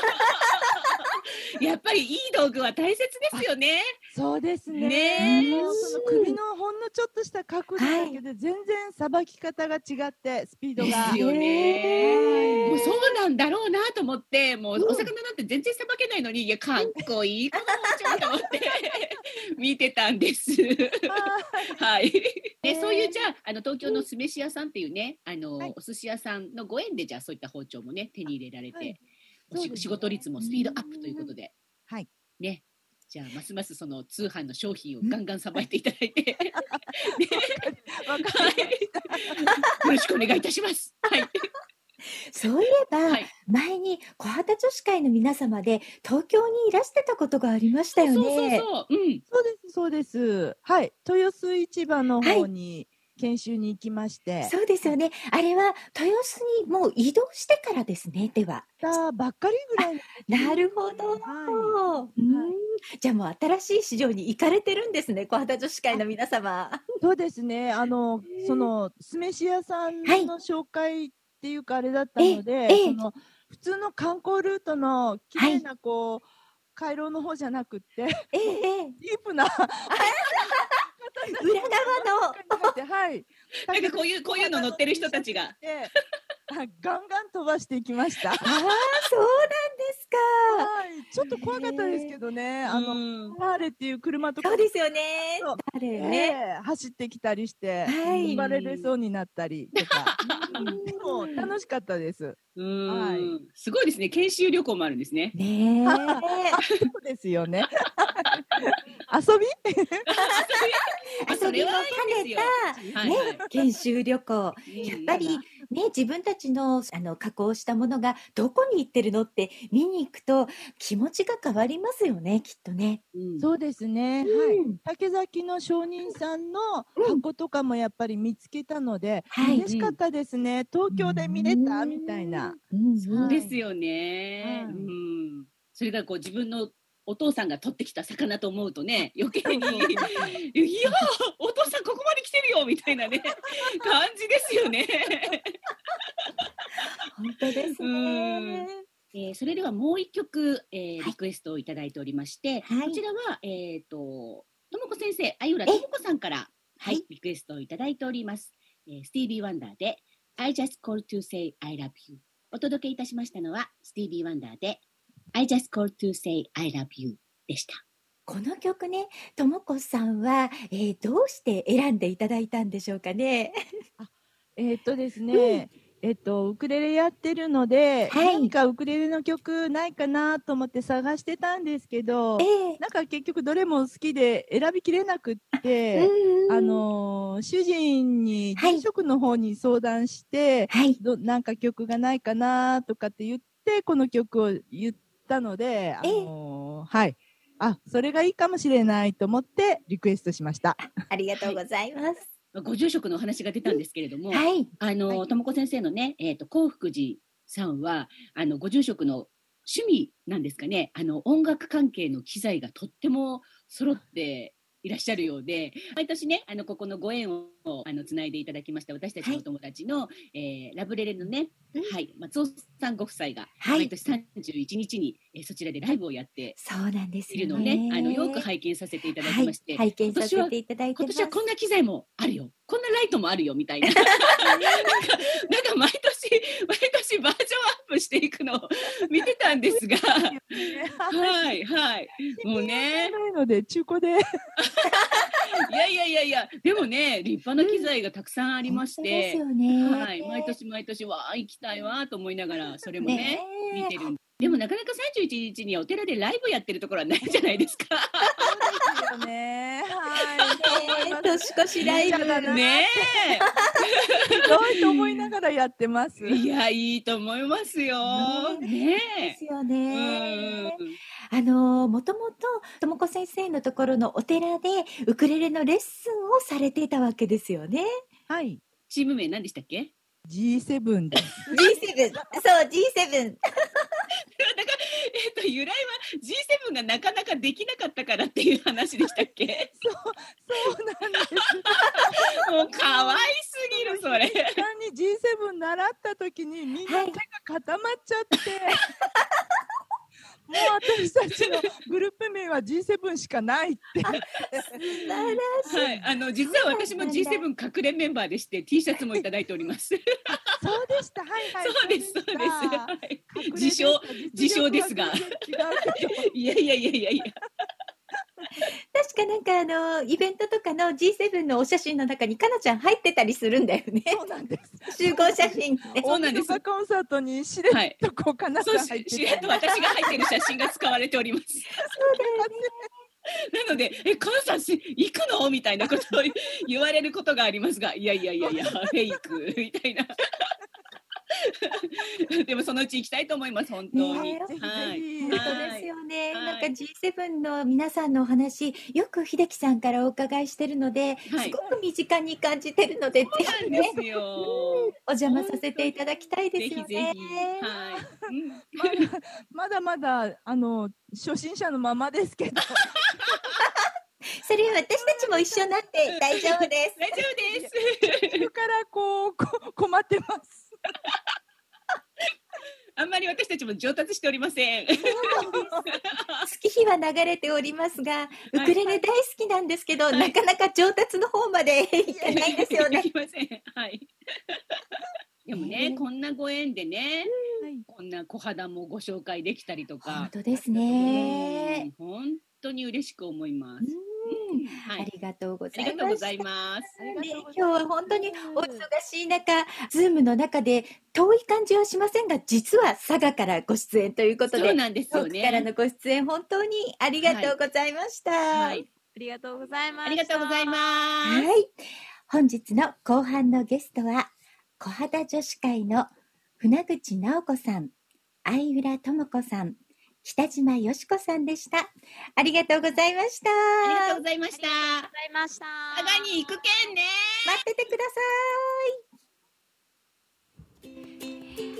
*laughs* やっぱりいい道具は大切ですよね。そうですね。ねの首のほんのちょっとした角度だけで全然さばき方が違ってスピードでが。すよね。はいもうそうなんだろうなと思って、もうお魚なんて全然さばけないのに、いや、かっこいい、この包丁と思って *laughs* 見てたんです。はい。で、そういうじゃあ、あの東京の酢飯屋さんっていうね、あの、はいお寿司屋さんのご縁で、じゃあそういった包丁もね、手に入れられて、仕事率もスピードアップということで、はい。ね。じゃあ、ますますその通販の商品をガンガンさばいていただいて、はい。よろしくお願いいたします。はい。そういえば、はい。前に小畑女子会の皆様で東京にいらしてたことがありましたよそうそうね。そう。うん。そうです、そうです。はい。豊洲市場の方に研修に行きまして、そうですよね。あれは豊洲にもう移動してからですね。では。たばっかりぐらい。なるほど。はうんじゃあもう新しい市場に行かれてるんですね。小畑女子会の皆様。そうですね。あの、その、酢飯屋さんはいの紹介っていうかあれだったので、ええその、普通の観光ルートの綺麗なこう、回廊の方じゃなくって、ええええ *laughs* ディープな、裏側の。はい。なんかこういう、こういうの乗ってる人たちが。*laughs* で、あガンガン飛ばしていきました。はああ、そうなんですか。い。ちょっと怖かったですけどね、あの、の、ハーレーっていう車とかそうですよねそう。誰？えね。え走ってきたりして、はいれれそうになったりとか、*laughs* も楽しかったです。うん、はいすごいですね。研修旅行もあるんですね。ね *laughs* そうですよね。遊び？*laughs* え。あそれはいいですよた、ね、研修旅行。やっぱりうんね、自分たちのあの加工したものがどこに行ってるのって見に行くと気持ちが変わりますよね、きっとね。うんそうですね。うんはい。竹崎の商人さんの箱とかもやっぱり見つけたので、はい嬉しかったですね。東京で見れた？みたいな。。うんそうですよね。はいうん。それがこう自分のお父さんが取ってきた魚と思うとね、*laughs* 余計に、いやー、お父さんここまで来てるよみたいなね、*laughs* 感じですよね。本当ですね。えーそれではもう一曲、えーはいリクエストをいただいておりまして、はいこちらは、えっ、と、ともこ先生、あゆらともこさんから、ははいい、リクエストをいただいております。えースティービー・ワンダーで、I just called to say I love you。お届けいたしましたのは、スティービー・ワンダーで、I just called to say I love you でした。この曲ね、ともこさんは、えーどうして選んでいただいたんでしょうかね？えーっとですね、えっと、ウクレレやってるので、はい何かウクレレの曲ないかなと思って探してたんですけどえ、えなんか結局どれも好きで選びきれなくって、うんあのー主人にはい住職の方に相談して、はい。どなんか曲がないかなとかって言って、この曲を言ったので、あのーはい。あ、それがいいかもしれないと思ってリクエストしました。ありがとうございます。*laughs* ご住職のお話が出たんですけれども、はい。あの、ともこ先生のね、えっ、と、幸福寺さんは、あの、ご住職の趣味なんですかね、あの、音楽関係の機材がとっても揃っていらっしゃるようで、毎年ね、あの、ここのご縁を、あの、つないでいただきました、私たちのお友達の、えーラブレレのね、うんはい、松尾さんご夫妻が、はい毎年31日に、えーそちらでライブをやってそうなんですよいるのをね、ね。あの、よく拝見させていただきまして、はい、拝見させていただいて今。年はこんな機材もあるよ。こんなライトもあるよ、みたいな。*laughs* なんか、なんか毎年、毎年バージョンアップしていくのを見てたんですが、はい、はい。もうね、ないので中古で。*laughs* いやいやいやいや、でもね、立派な機材がたくさんありまして、よね。はい、毎年毎年、わあ、行きたいわ、と思いながら、それもね、ね見てるんでもなかなか31日にお寺でライブやってるところはないじゃないですか。ですよね。はい。ね *laughs* 年越しライブだなねひどいと思いながらやってます。え。いや、いいと思いますよ。ねえです。ようね。ん。あのもともとともこ先生のところのお寺でウクレレのレッスンをされていたわけですよね。はい。チーム名何でしたっけ？G7 です。G7、そう G7。*laughs* えっと、由来は G7 がなかなかできなかったからっていう話でしたっけ？そう、そうなんです。もう可愛すぎる、それ。単に G7 習った時にみんな手が固まっちゃって、もう私たちのグループ名は G7 しかないって。はい、あの、実は私も G7 隠れメンバーでして、T シャツもいただいております。そうでした。はいはい。そうです、そうです。自称自称ですが *laughs* いやいやいやいやいや。*laughs* 確かなんかあのイベントとかの G7 のお写真の中にかなちゃん入ってたりするんだよね。そうなんです。集合写真って。そうなんコンサートにしれっはい。とこうかなさそうし、ん入ってしれっと私が入ってる写真が使われております。なので、え、カンさんし、行くの？みたいなことを言われることがありますが、いやいやいやいや、フェイク、みたいな。*laughs* でもそのうち行きたいと思います、本当に。ねえはい。本当ですよね。はいなんか G7 の皆さんのお話、よく秀樹さんからお伺いしてるので、はいすごく身近に感じてるので、ぜそうひね、なんですよ。*laughs* お邪魔させていただきたいですよぜひぜひ。ね。はい。うん *laughs* まだまだあの初心者のままですけどそれは私たちも一緒になって大丈夫です。大丈夫です。からこうこ困ってます。*laughs* あんまり私たちも上達しておりません。月日は流れておりますが、ウクレレ大好きなんですけど、なかなか上達の方まで *laughs* いけないんですよねで。きません。はい。でもね、ねこんなご縁でね、はいこんな小肌もご紹介できたりとか、本当ですね。うん本当に嬉しく思います。うんうんはい。ありがとうごあざいます。りがとうございます。ね、今日は本当にお忙しい中、ズームの中で遠い感じはしませんが、実は佐賀からご出演ということで、そうなんですよ遠くからのね。ご出演本当にありがとうございました。はい。ありがとうございます。ありがとうございます。はい。本日の後半のゲストは、小肌女子会の船口直子さん、相浦智子さん、北島よし子さんでした。ありがとうございました。ありがとうございました。ありがとうございました。佐賀に行くけんね。待っててください。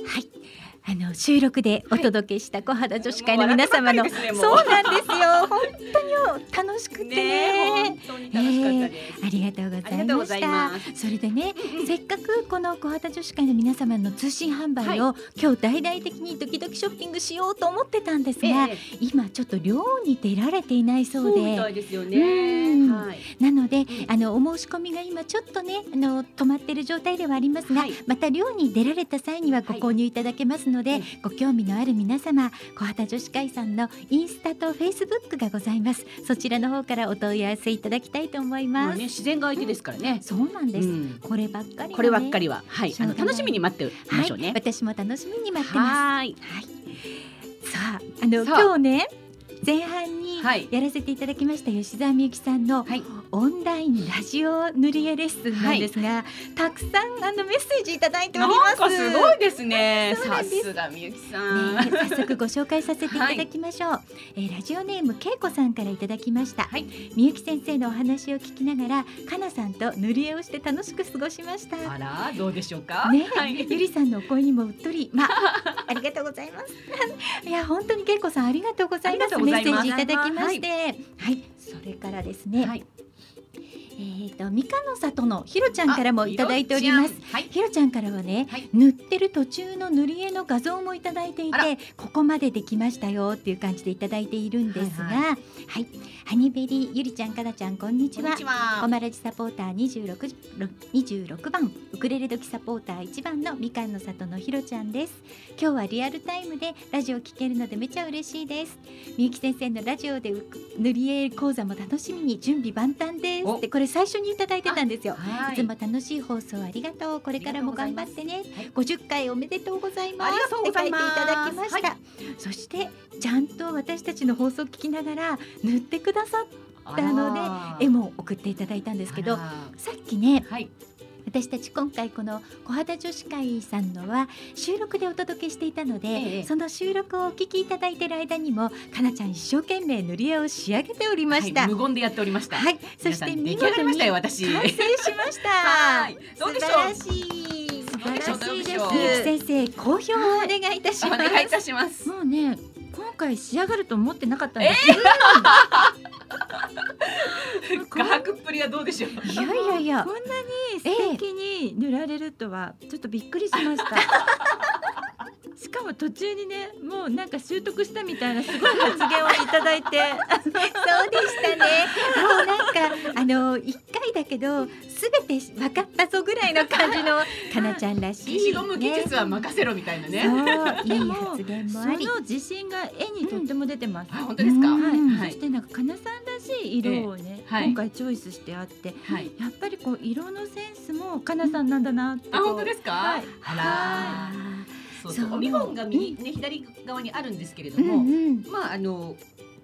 はい。あの収録でお届けした小肌女子会の皆様の、もう笑ってばっかりですねもうそうなんですよ。本当に楽しくてね。本当に楽しかったです。ありがとうございありがとうございました。それでね、せっかくこの小肌女子会の皆様の通信販売を、今日大々的にドキドキショッピングしようと思ってたんですが、ええ今ちょっと漁に出られていないそうそうみたで。いですようね。んはい。なので、あのお申し込みが今ちょっとね、あの止まっている状態ではありますが、はいまた漁に出られた際にはご購入いただけますので、はいご興味のある皆様、小畑女子会さんのインスタとフェイスブックがございます。そちらの方からお問い合わせいただきたいと思います。まあね、自然が相手ですからね。そうなんです。うんこればっかりはね、こればっかりは、はい、あの楽しみに待ってましょうね。はい、私も楽しみに待ってます。はーい。はい。さあ、あの今日ね、前半にはいやらせていただきました吉澤美由紀さんのはいオンラインラジオ塗り絵レッスンなんですが、たくさんあのメッセージいただいております。なんかすごいですね。さすすがみゆきさん。ね、早速ご紹介させていただきましょう、えーラジオネームけいこさんからいただきました、はいみゆき先生のお話を聞きながらかなさんと塗り絵をして楽しく過ごしましたあらどうでしょうか？ね、はい。ゆりさんのお声にもうっとり、まあ、ありがとうございます。*laughs* いや、本当にけいこさん、ありがとうございます。メッセージいただきまして、はい、それからですね。はい。えっ、と、みかんの里のひろちゃんからもいただいております。あ。はい。ひろちゃんからはね、はい。塗ってる途中の塗り絵の画像もいただいていてここまでできましたよっていう感じでいただいているんですが、ははい。い。ハニベリーゆりちゃんかなちゃんこんにちは。こんにちは。コ。マラジサポーター26 26番ウクレレ時サポーター1番のみかんの里のひろちゃんです。今日はリアルタイムでラジオ聞けるのでめちゃ嬉しいです。みゆき先生のラジオで塗り絵講座も楽しみに準備万端です。お。ってこれ最初にいただいてたんですよ。はい。つも楽しい放送ありがとう。これからも頑張ってね。50回おめでとうございます。ありがとうございます。って書いていただきました、そしてちゃんと私たちの放送を聞きながら塗ってくださったので絵も送っていただいたんですけどさっきねはい。私たち今回この小肌女子会さんのは収録でお届けしていたので、ええその収録をお聞きいただいている間にもかなちゃん一生懸命塗り絵を仕上げておりました。はい無言でやっておりました。はい、そして見出来上がりましたよ完私。成しました。はいどうでしょう？素晴らしい。素晴らしいです。先生、好評をお願いいたしおます。願いいたします。もうね今回仕上がると思ってなかったんです、画伯っぷりはどうでしょう？いやいやいやこんなに素敵に塗られるとはちょっとびっくりしました。*laughs* しかも途中にねもうなんか習得したみたいなすごい発言をいただいてそうでしたね。もうなんかあの一回だけどすべて分かったぞぐらいの感じの *laughs* かなちゃんらしい。消しゴム技術は任せろみたいなね。そういい発言もそあり。の自信が絵にとっても出てます。あ本当ですか？うんはい、はいそしてなんかかなさんらしい色をね、はい今回チョイスしてあってはい。やっぱりこう色のセンスもかなさんなんだなってこうあ本当ですか？はいあら。あそうそうそうお見本が右ね左側にあるんですけれどーうんも、うん。まああの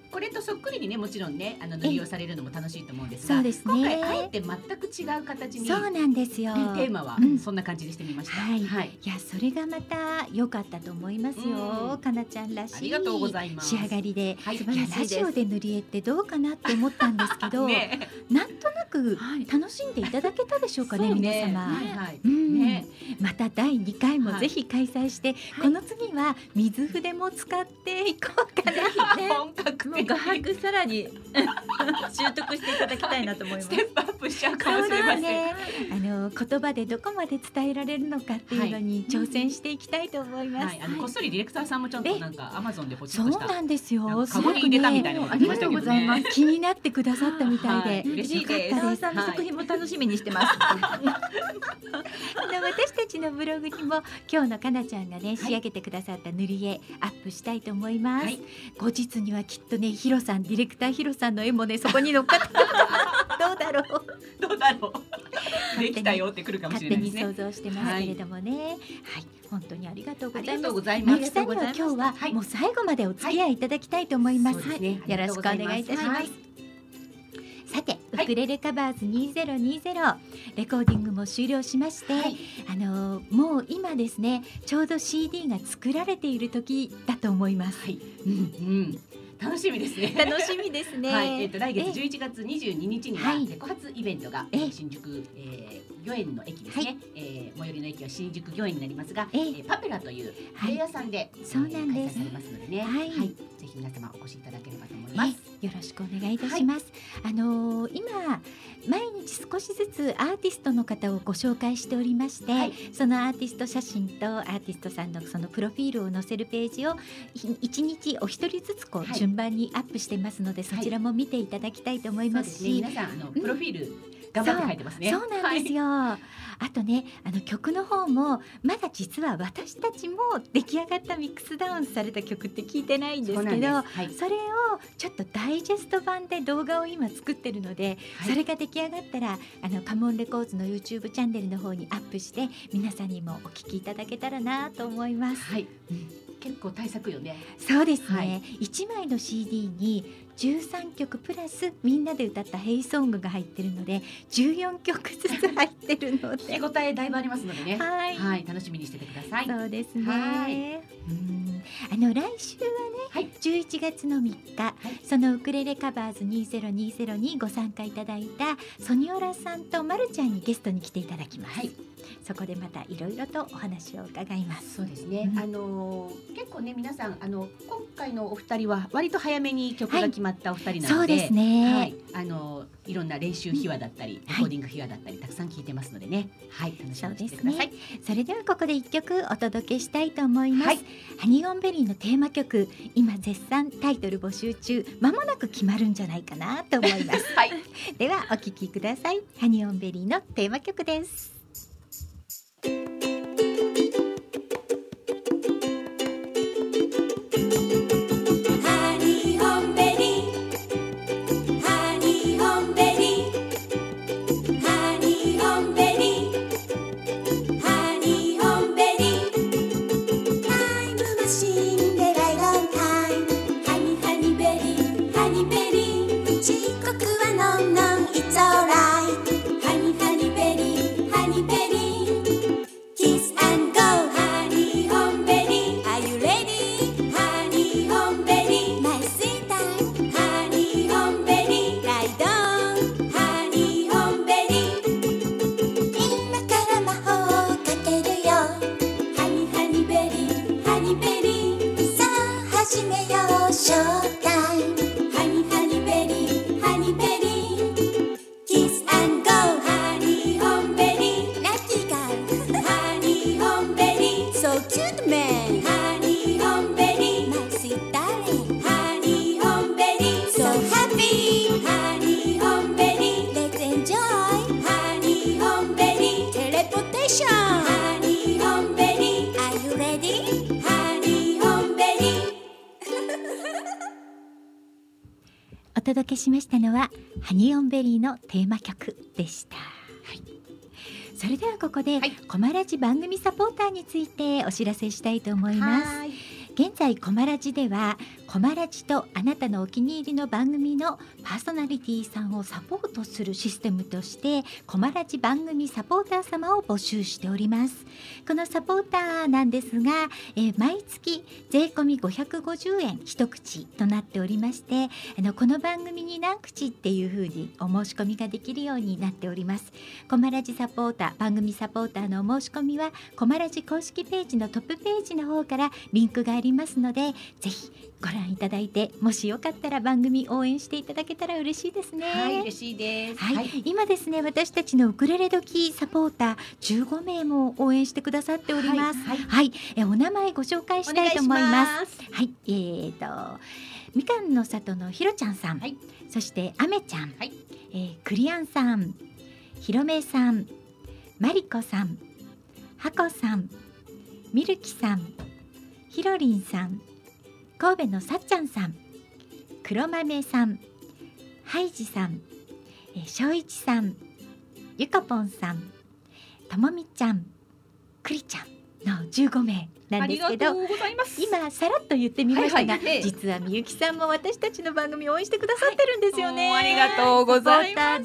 これとそっくりにねもちろんねあの塗りをされるのも楽しいと思うんですが、そうです今回ね。あえて全く違う形にそうなんですよ。テーマはうんそんな感じにしてみました。はいはい。いやそれがまた良かったと思いますよ、うんかなちゃんらしいありがとうございます。仕上がりで。はい。いやラジオで塗り絵ってどうかなって思ったんですけど、*laughs* ねなんとなくはい楽しんでいただけたでしょうかね、そう皆様。はいはい。うんねまた第2回もはいぜひ開催して、この次は水筆も使っていこうかな。*laughs* ね本格的もう画伯さらに *laughs* 習得していただきたいなと思いますステ。ップアップしちゃうかもしれますせん。ね。あの言葉でどこまで伝えられるのかっていうのに挑戦していきたいと思います。はい、あのこっそりディレクターさんもちゃんとなんかアマゾンでポチそうッとした。なんですよ。なんかカゴに入れたみたいなのがありましたけどねありがとうございます。気になってくださったみたいで、はい嬉しいですよかったです。さんの作品も楽しみにしてます。*laughs* 私たちのブログにも今日のかなちゃんがね仕上げてくださった塗り絵アップしたいと思います。はい後日にはきっとねヒロさんディレクターヒロさんの絵もねそこに乗っかって *laughs* どうだろう。どうだろう。できたよってくるかもし勝れないですね。手に想像してますけれどもね。はい、本当にありがとうございますありがとう。ございみゆます。きさんには今日ははいもう最後までお付き合いいただきたいと思います。すねよろしくお願いいたします。はいさて、はいウクレレカバーズ2020レコーディングも終了しまして、はいあのーもう今ですねちょうど CD が作られている時だと思います。はい。うんうん。楽しみですね。楽しみですね。*laughs* はい、えっ、と来月え11月22日にははいレコ発イベントが、ええ新宿、えー、御苑の駅ですね、はえー最寄りの駅は新宿御苑になりますが、ええ。えーパペラというカレー屋さんで、そうなんです。えー開催されますのでね、はい。ぜひ皆様お越しいただければと思います。えよろしくお願いいたします。あのー今毎日少しずつアーティストの方をご紹介しておりまして、はい。そのアーティスト写真とアーティストさんのそのプロフィールを載せるページをい一日お一人ずつこうはい。順番にアップしてますので、そちらも見ていただきたいと思いそうですすね、まし。皆さんあのプロフィール頑張って書いてますね。そうなんですよ、あとねあの曲の方もまだ実は私たちも出来上がったミックスダウンされた曲って聞いてないんですけどはい。それをちょっとダイジェスト版で動画を今作ってるので、はい。それが出来上がったらあのカモンレコーズの YouTube チャンネルの方にアップして皆さんにもお聞きいただけたらなと思います。はい、結構対策よね。そうですはい。ね、一枚の CD に13曲プラスみんなで歌ったヘイソングが入ってるので14曲ずつ入ってるの手で応えだいぶありますのでね。はい、はい、楽しみにしててください。そうですね。はいうんあの来週はね、はい11月の3日、そのウクレレカバーズ2020にご参加いただいたソニオラさんとまるちゃんにゲストに来ていただきます。はいそこでまたいろいろとお話を伺います。そうですね。うんあのー結構ね皆さんあの今回のお二人は割と早めに曲が決まったお二人なそうので、ですね。はい、あのーいろんな練習秘話だったり、レコーディング秘話だったりたくさん聞いてますのでね。はい、楽しみにしててください。それではここで一曲お届けしたいと思います、はい。ハニーオンベリーのテーマ曲今絶賛タイトル募集中。まもなく決まるんじゃないかなと思います。*laughs* はい。ではお聞きください。ハニーオンベリーのテーマ曲ですハニーオンベリーのテーマ曲でした、はい、それではここで、はい。コマラジ番組サポーターについてお知らせしたいと思います。はい。現在コマラジではコマラジとあなたのお気に入りの番組のパーソナリティさんをサポートするシステムとしてコマラジ番組サポーター様を募集しております。このサポーターなんですが、えー毎月税込み550円一口となっておりましてあのこの番組に何口っていう風にお申し込みができるようになっております。コマラジサポーター番組サポーターのお申し込みはコマラジ公式ページのトップページの方からリンクがありますのでぜひご覧いただいてもしよかったら番組応援していただけたら嬉しいですね。はい、嬉しいです。はい、今ですね私たちのウクレレ時サポーター15名も応援してくださっております。はいはい、えお名前ご紹介したいと思います。す。はい、えー、とみかんの里のひろちゃんさん、はいそしてあめちゃん、はいえークリアンさん、ひろめさん、まりこさん、はこさん、みるきさん、ひろりんさん、神戸のさっちゃんさん、黒豆さん、ハイジさん、えー、しょういちさん、ゆかぽんさん、ともみちゃん、くりちゃんの15名。なんですけど。今さらっと言ってみましたが、はいはい。ええ。実はみゆきさんも私たちの番組を応援してくださってるんですよね、ありがとうございます。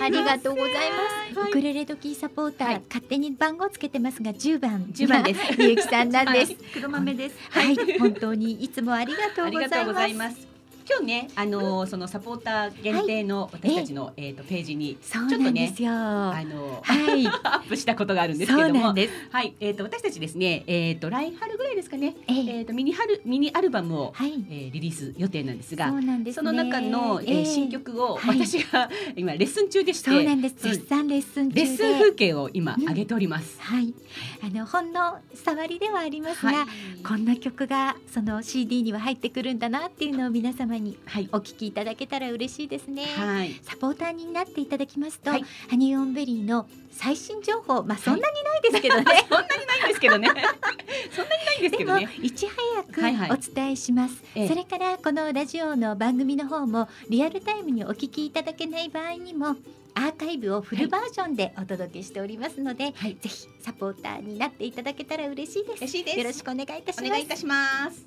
ありがとうございます、はい。ウクレレ時サポーター、はい。勝手に番号つけてますが10番。10番です。みゆきさんなんです。黒豆です。はい、本当にいつもありがとうございます。今日ね、あのーそのサポーター限定の私たちの、えっ、とページにちょっとねあのーはい。*laughs* アップしたことがあるんですけども、はい、えっ、と私たちですね、えっ、と来春ぐらいですかね、ええ。えっ、とミニ春ミニアルバムを、はい。えーリリース予定なんですがそ、の中の、えーええ。新曲をはい。私が *laughs* 今レッスン中でして、そうなんです。絶賛レッスン中で。レッスン風景を今うん。上げております。はい、あのほんの触りではありますが、はい。こんな曲がその CD には入ってくるんだなっていうのを皆様にはいお聞きいただけたら嬉しいですね。はい。サポーターになっていただきますと、はいハニーオンベリーの最新情報、まあそんなにないですけどね。*laughs* そんなにないんですけどね。*laughs* そんなにないんですけでもどね。いち早はいはいくお伝えします、ええそれからこのラジオの番組の方もリアルタイムにお聞きいただけない場合にもアーカイブをフルバージョンでお届けしておりますので、はいぜひサポーターになっていただけたら嬉しいです。嬉しいですよろしくお願いいたします。お願いいたします。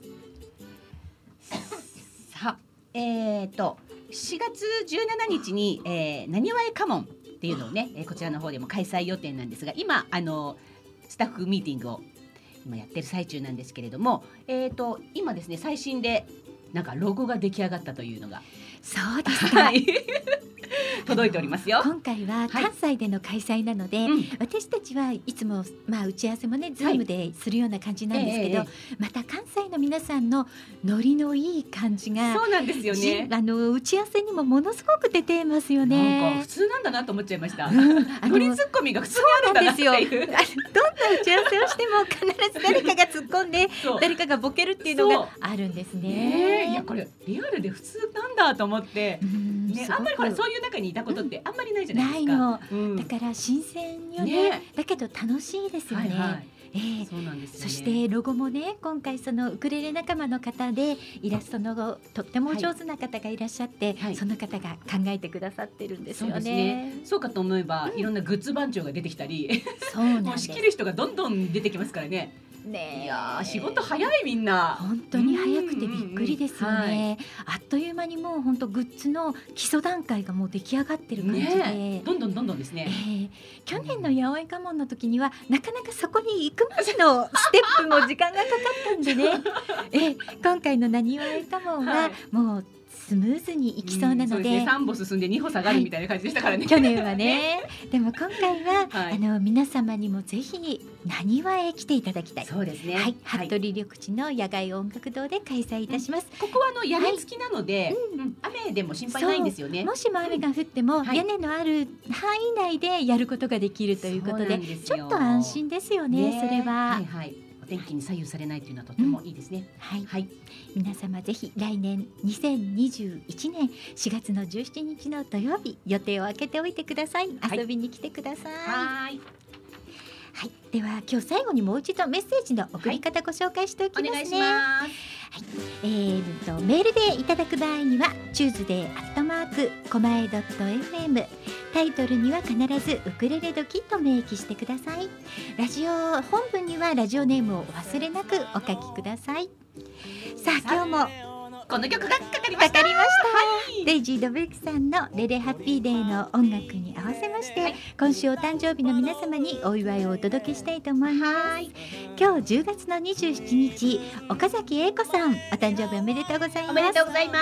さあ、えっ、と4月17日に、えー、なにわえカモンっていうのをね、えーこちらの方でも開催予定なんですが、今あのスタッフミーティングを今やってる最中なんですけれども、えっ、と今ですね最新でなんかロゴが出来上がったというのが、そうですか。はい、*laughs* 届いておりますよ。今回は関西での開催なので、うん私たちはいつもまあ打ち合わせもねズームでするような感じなんですけど、ええまた関西の皆さんのノリのいい感じが、そうなんですよじね。あの打ち合わせにもものすごく出てますよなんかね普。通なんだなと思っちゃいました。う *laughs* んあのツッコミが普通にあるんだなってどんな打ち合わせをしても必ず誰かが突っ込んで誰かがボケるっていうのがあるんですね。ねえいやこれリアルで普通なんだと思ってう、んねあんまりほらそういう中にいたことってあんまりないじゃないですか。ないの。うんだから新鮮よねねだけど楽しいですよね。はいはい。ええそうなんですよね。そしてロゴもね今回そのウクレレ仲間の方でイラストのとっても上手な方がいらっしゃって、はいその方が考えてくださってるんですよそうねね。。そうかと思えば、いろんなグッズ番長が出てきたり、そうな仕切る人がどんどん出てきますからね。ねえいやー仕事早いみんな。本当に早くてびっくりですようんうんうんね。あっという間にもう本当グッズの基礎段階がもう出来上がってる感じで。ねえどんどんどんどんですえね。ー去年の八百屋家紋の時にはなかなかそこに行くまでのステップも時間がかかったんでね、*laughs* えー今回のなにわ家家紋ははいもうスムーズにいきそうなので,、ん三歩進んで二歩下がるみたいな感じでしたからね。去年はね *laughs* でも今回は、はいあの皆様にもぜひなにわへ来ていただきたい。そうですね。はい、はい服部緑地の野外音楽堂で開催いたします。ここはあの屋根付きなので、うん雨でも心配ないんですよね。もしも雨が降っても、はい屋根のある範囲内でやることができるということでちょっと安心ですよねそれは。はいはい。お天気に左右されないというのはとてもいいですね。はい、はい。皆様ぜひ来年2021年4月の17日の土曜日予定を空けておいてください。遊びに来てくださいはい、はい。では今日最後にもう一度メッセージの送り方ご紹介しておきますね、お願いします。えーとメールでいただく場合にはチューズデーアットマークコマエドット FM タイトルには必ずウクレレ時と明記してください。ラジオ本文にはラジオネームをお忘れなくお書きください。さあ今日もこの曲がかかりました。かかりました、デイジー・ドブリックさんの「レレハッピーデー」の音楽に合わせまして、はい。今週お誕生日の皆様にお祝いをお届けしたいと思います。今日10月の27日岡崎英子さんお誕生日おめでとうございます。おめでとうございま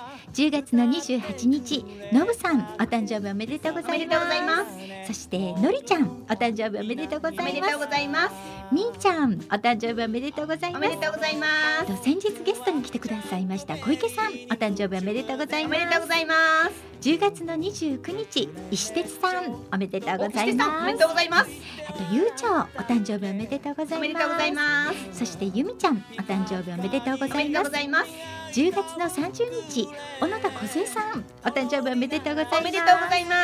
す。10月の28日のぶさんお誕生日おめでとうごおざいます。そしてのりちゃんお誕生日おめでとうございまおめでとうございます。すみーちゃんお誕生日おめでとうございおますめでとうございます。と先日ゲストに来てくださいました小池さんお誕生日おめでとうございおますめでとうございます。10月の29日石鉄さんおめでとうございおしてさんおめますでとうございます。あとゆうちょうお誕生日おめでとうございますおめでとうございます。そしてゆみちゃんお誕生日おめでとうごおめでとうざいますございます。10月の30日小野田梢さん。お誕生日おめでとうございます。おめでとうございま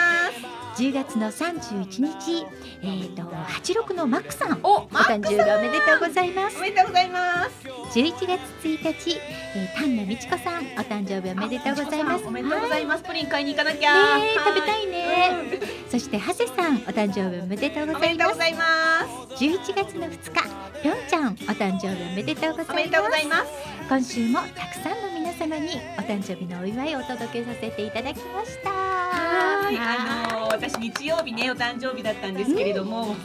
す。10月の31日。えー、と86のマックさん。お、お誕生日おめでとうございます。おめでとうございます。11月1日、えー、丹野美智子さん。お誕生日おめでとうございます。おめでとうございます。プリン買いに行かなきゃ。はいねえ食べたいねうんそして長谷さんお誕生日おめでとうごおめざいます。でとうございます。11月の2日ぴょんちゃんお誕生日おめでとうございますおめでとうございます。今週もたくさんの皆様にお誕生日のお祝いをお届けさせていただきましたはい、あの私日曜日ねお誕生日だったんですけれども、本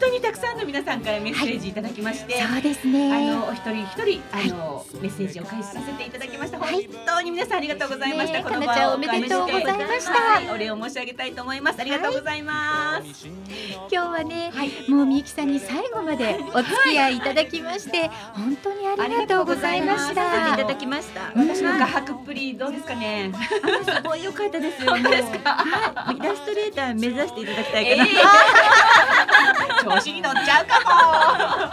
当にたくさんの皆さんからメッセージいただきまして、そうですねあのお一人一人あの、メッセージを返しさせていただきました。本はい当に皆さんありがとうございました。ねこの場をおめでとうございましたはいお礼を申し上げたいと思います。ありがとうございます。今日はね、はいもうみゆきさんに最後までお付き合いいただきまして、本当にありがとうございましたいただきました。私の画伯っぷりどうですかね。あすごい良かったですよ。*laughs* 本当ですか？は *laughs* いイラストレーター目指していただきたいえかな。ー *laughs* 調子に乗っちゃうか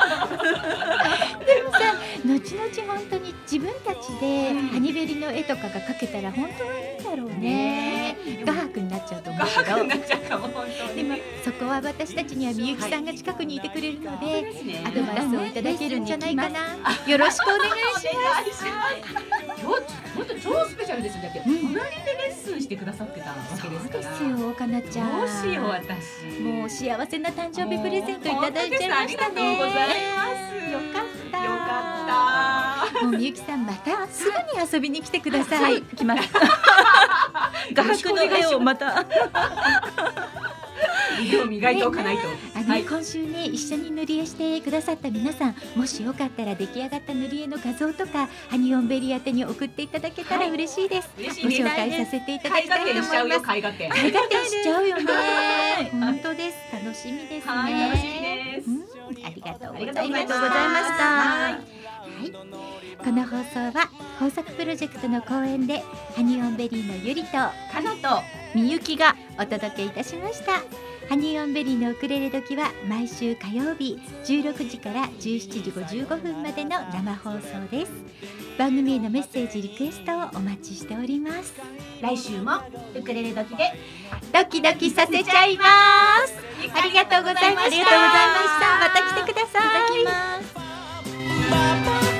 *laughs* でもさ後々本当に自分たちでうんハニベリの絵とかが描けたら本当はいいんだろうね。ね画伯になっちゃうとも。思うけど。でもそこは私たちにはみゆきさんが近くにいてくれるので、ですね。アドバイスをいただけるんじゃないかな。よろしくお願いします。今日本当超スペシャルですよ。だってうん。隣でレッスンしてくださってたわけですからよかなちゃん。どうしよう私。もう幸せな誕生日プレゼントいただいちゃいましたね。もう本当です。ありがとうございます。よかった。よかった。もうみゆきさんまたすぐに遊びに来てください、はい。来ます *laughs* *laughs* 画伯の絵をまた。*laughs* 腕を磨いておかないと、あの、はい。今週ね一緒に塗り絵してくださった皆さんもしよかったら出来上がった塗り絵の画像とかハニオンベリー宛てに送っていただけたら嬉しいです、嬉しいご紹介させていただきたいと思います。絵画展絵画展しちゃうよね。*laughs* はい。本当です。楽しみですね。はい楽しみです。うん。ありがとうございましたい。この放送は豊作プロジェクトの後援でハニオンベリーのゆりとかなとみゆきがお届けいたしました。ハニーオンベリーのウクレレ時は毎週火曜日16時から17時55分までの生放送です。番組へのメッセージリクエストをお待ちしております。来週もウクレレ時でドキドキさせちゃいます。ありがとうございました。ありがとうございました。また来てください。いただきます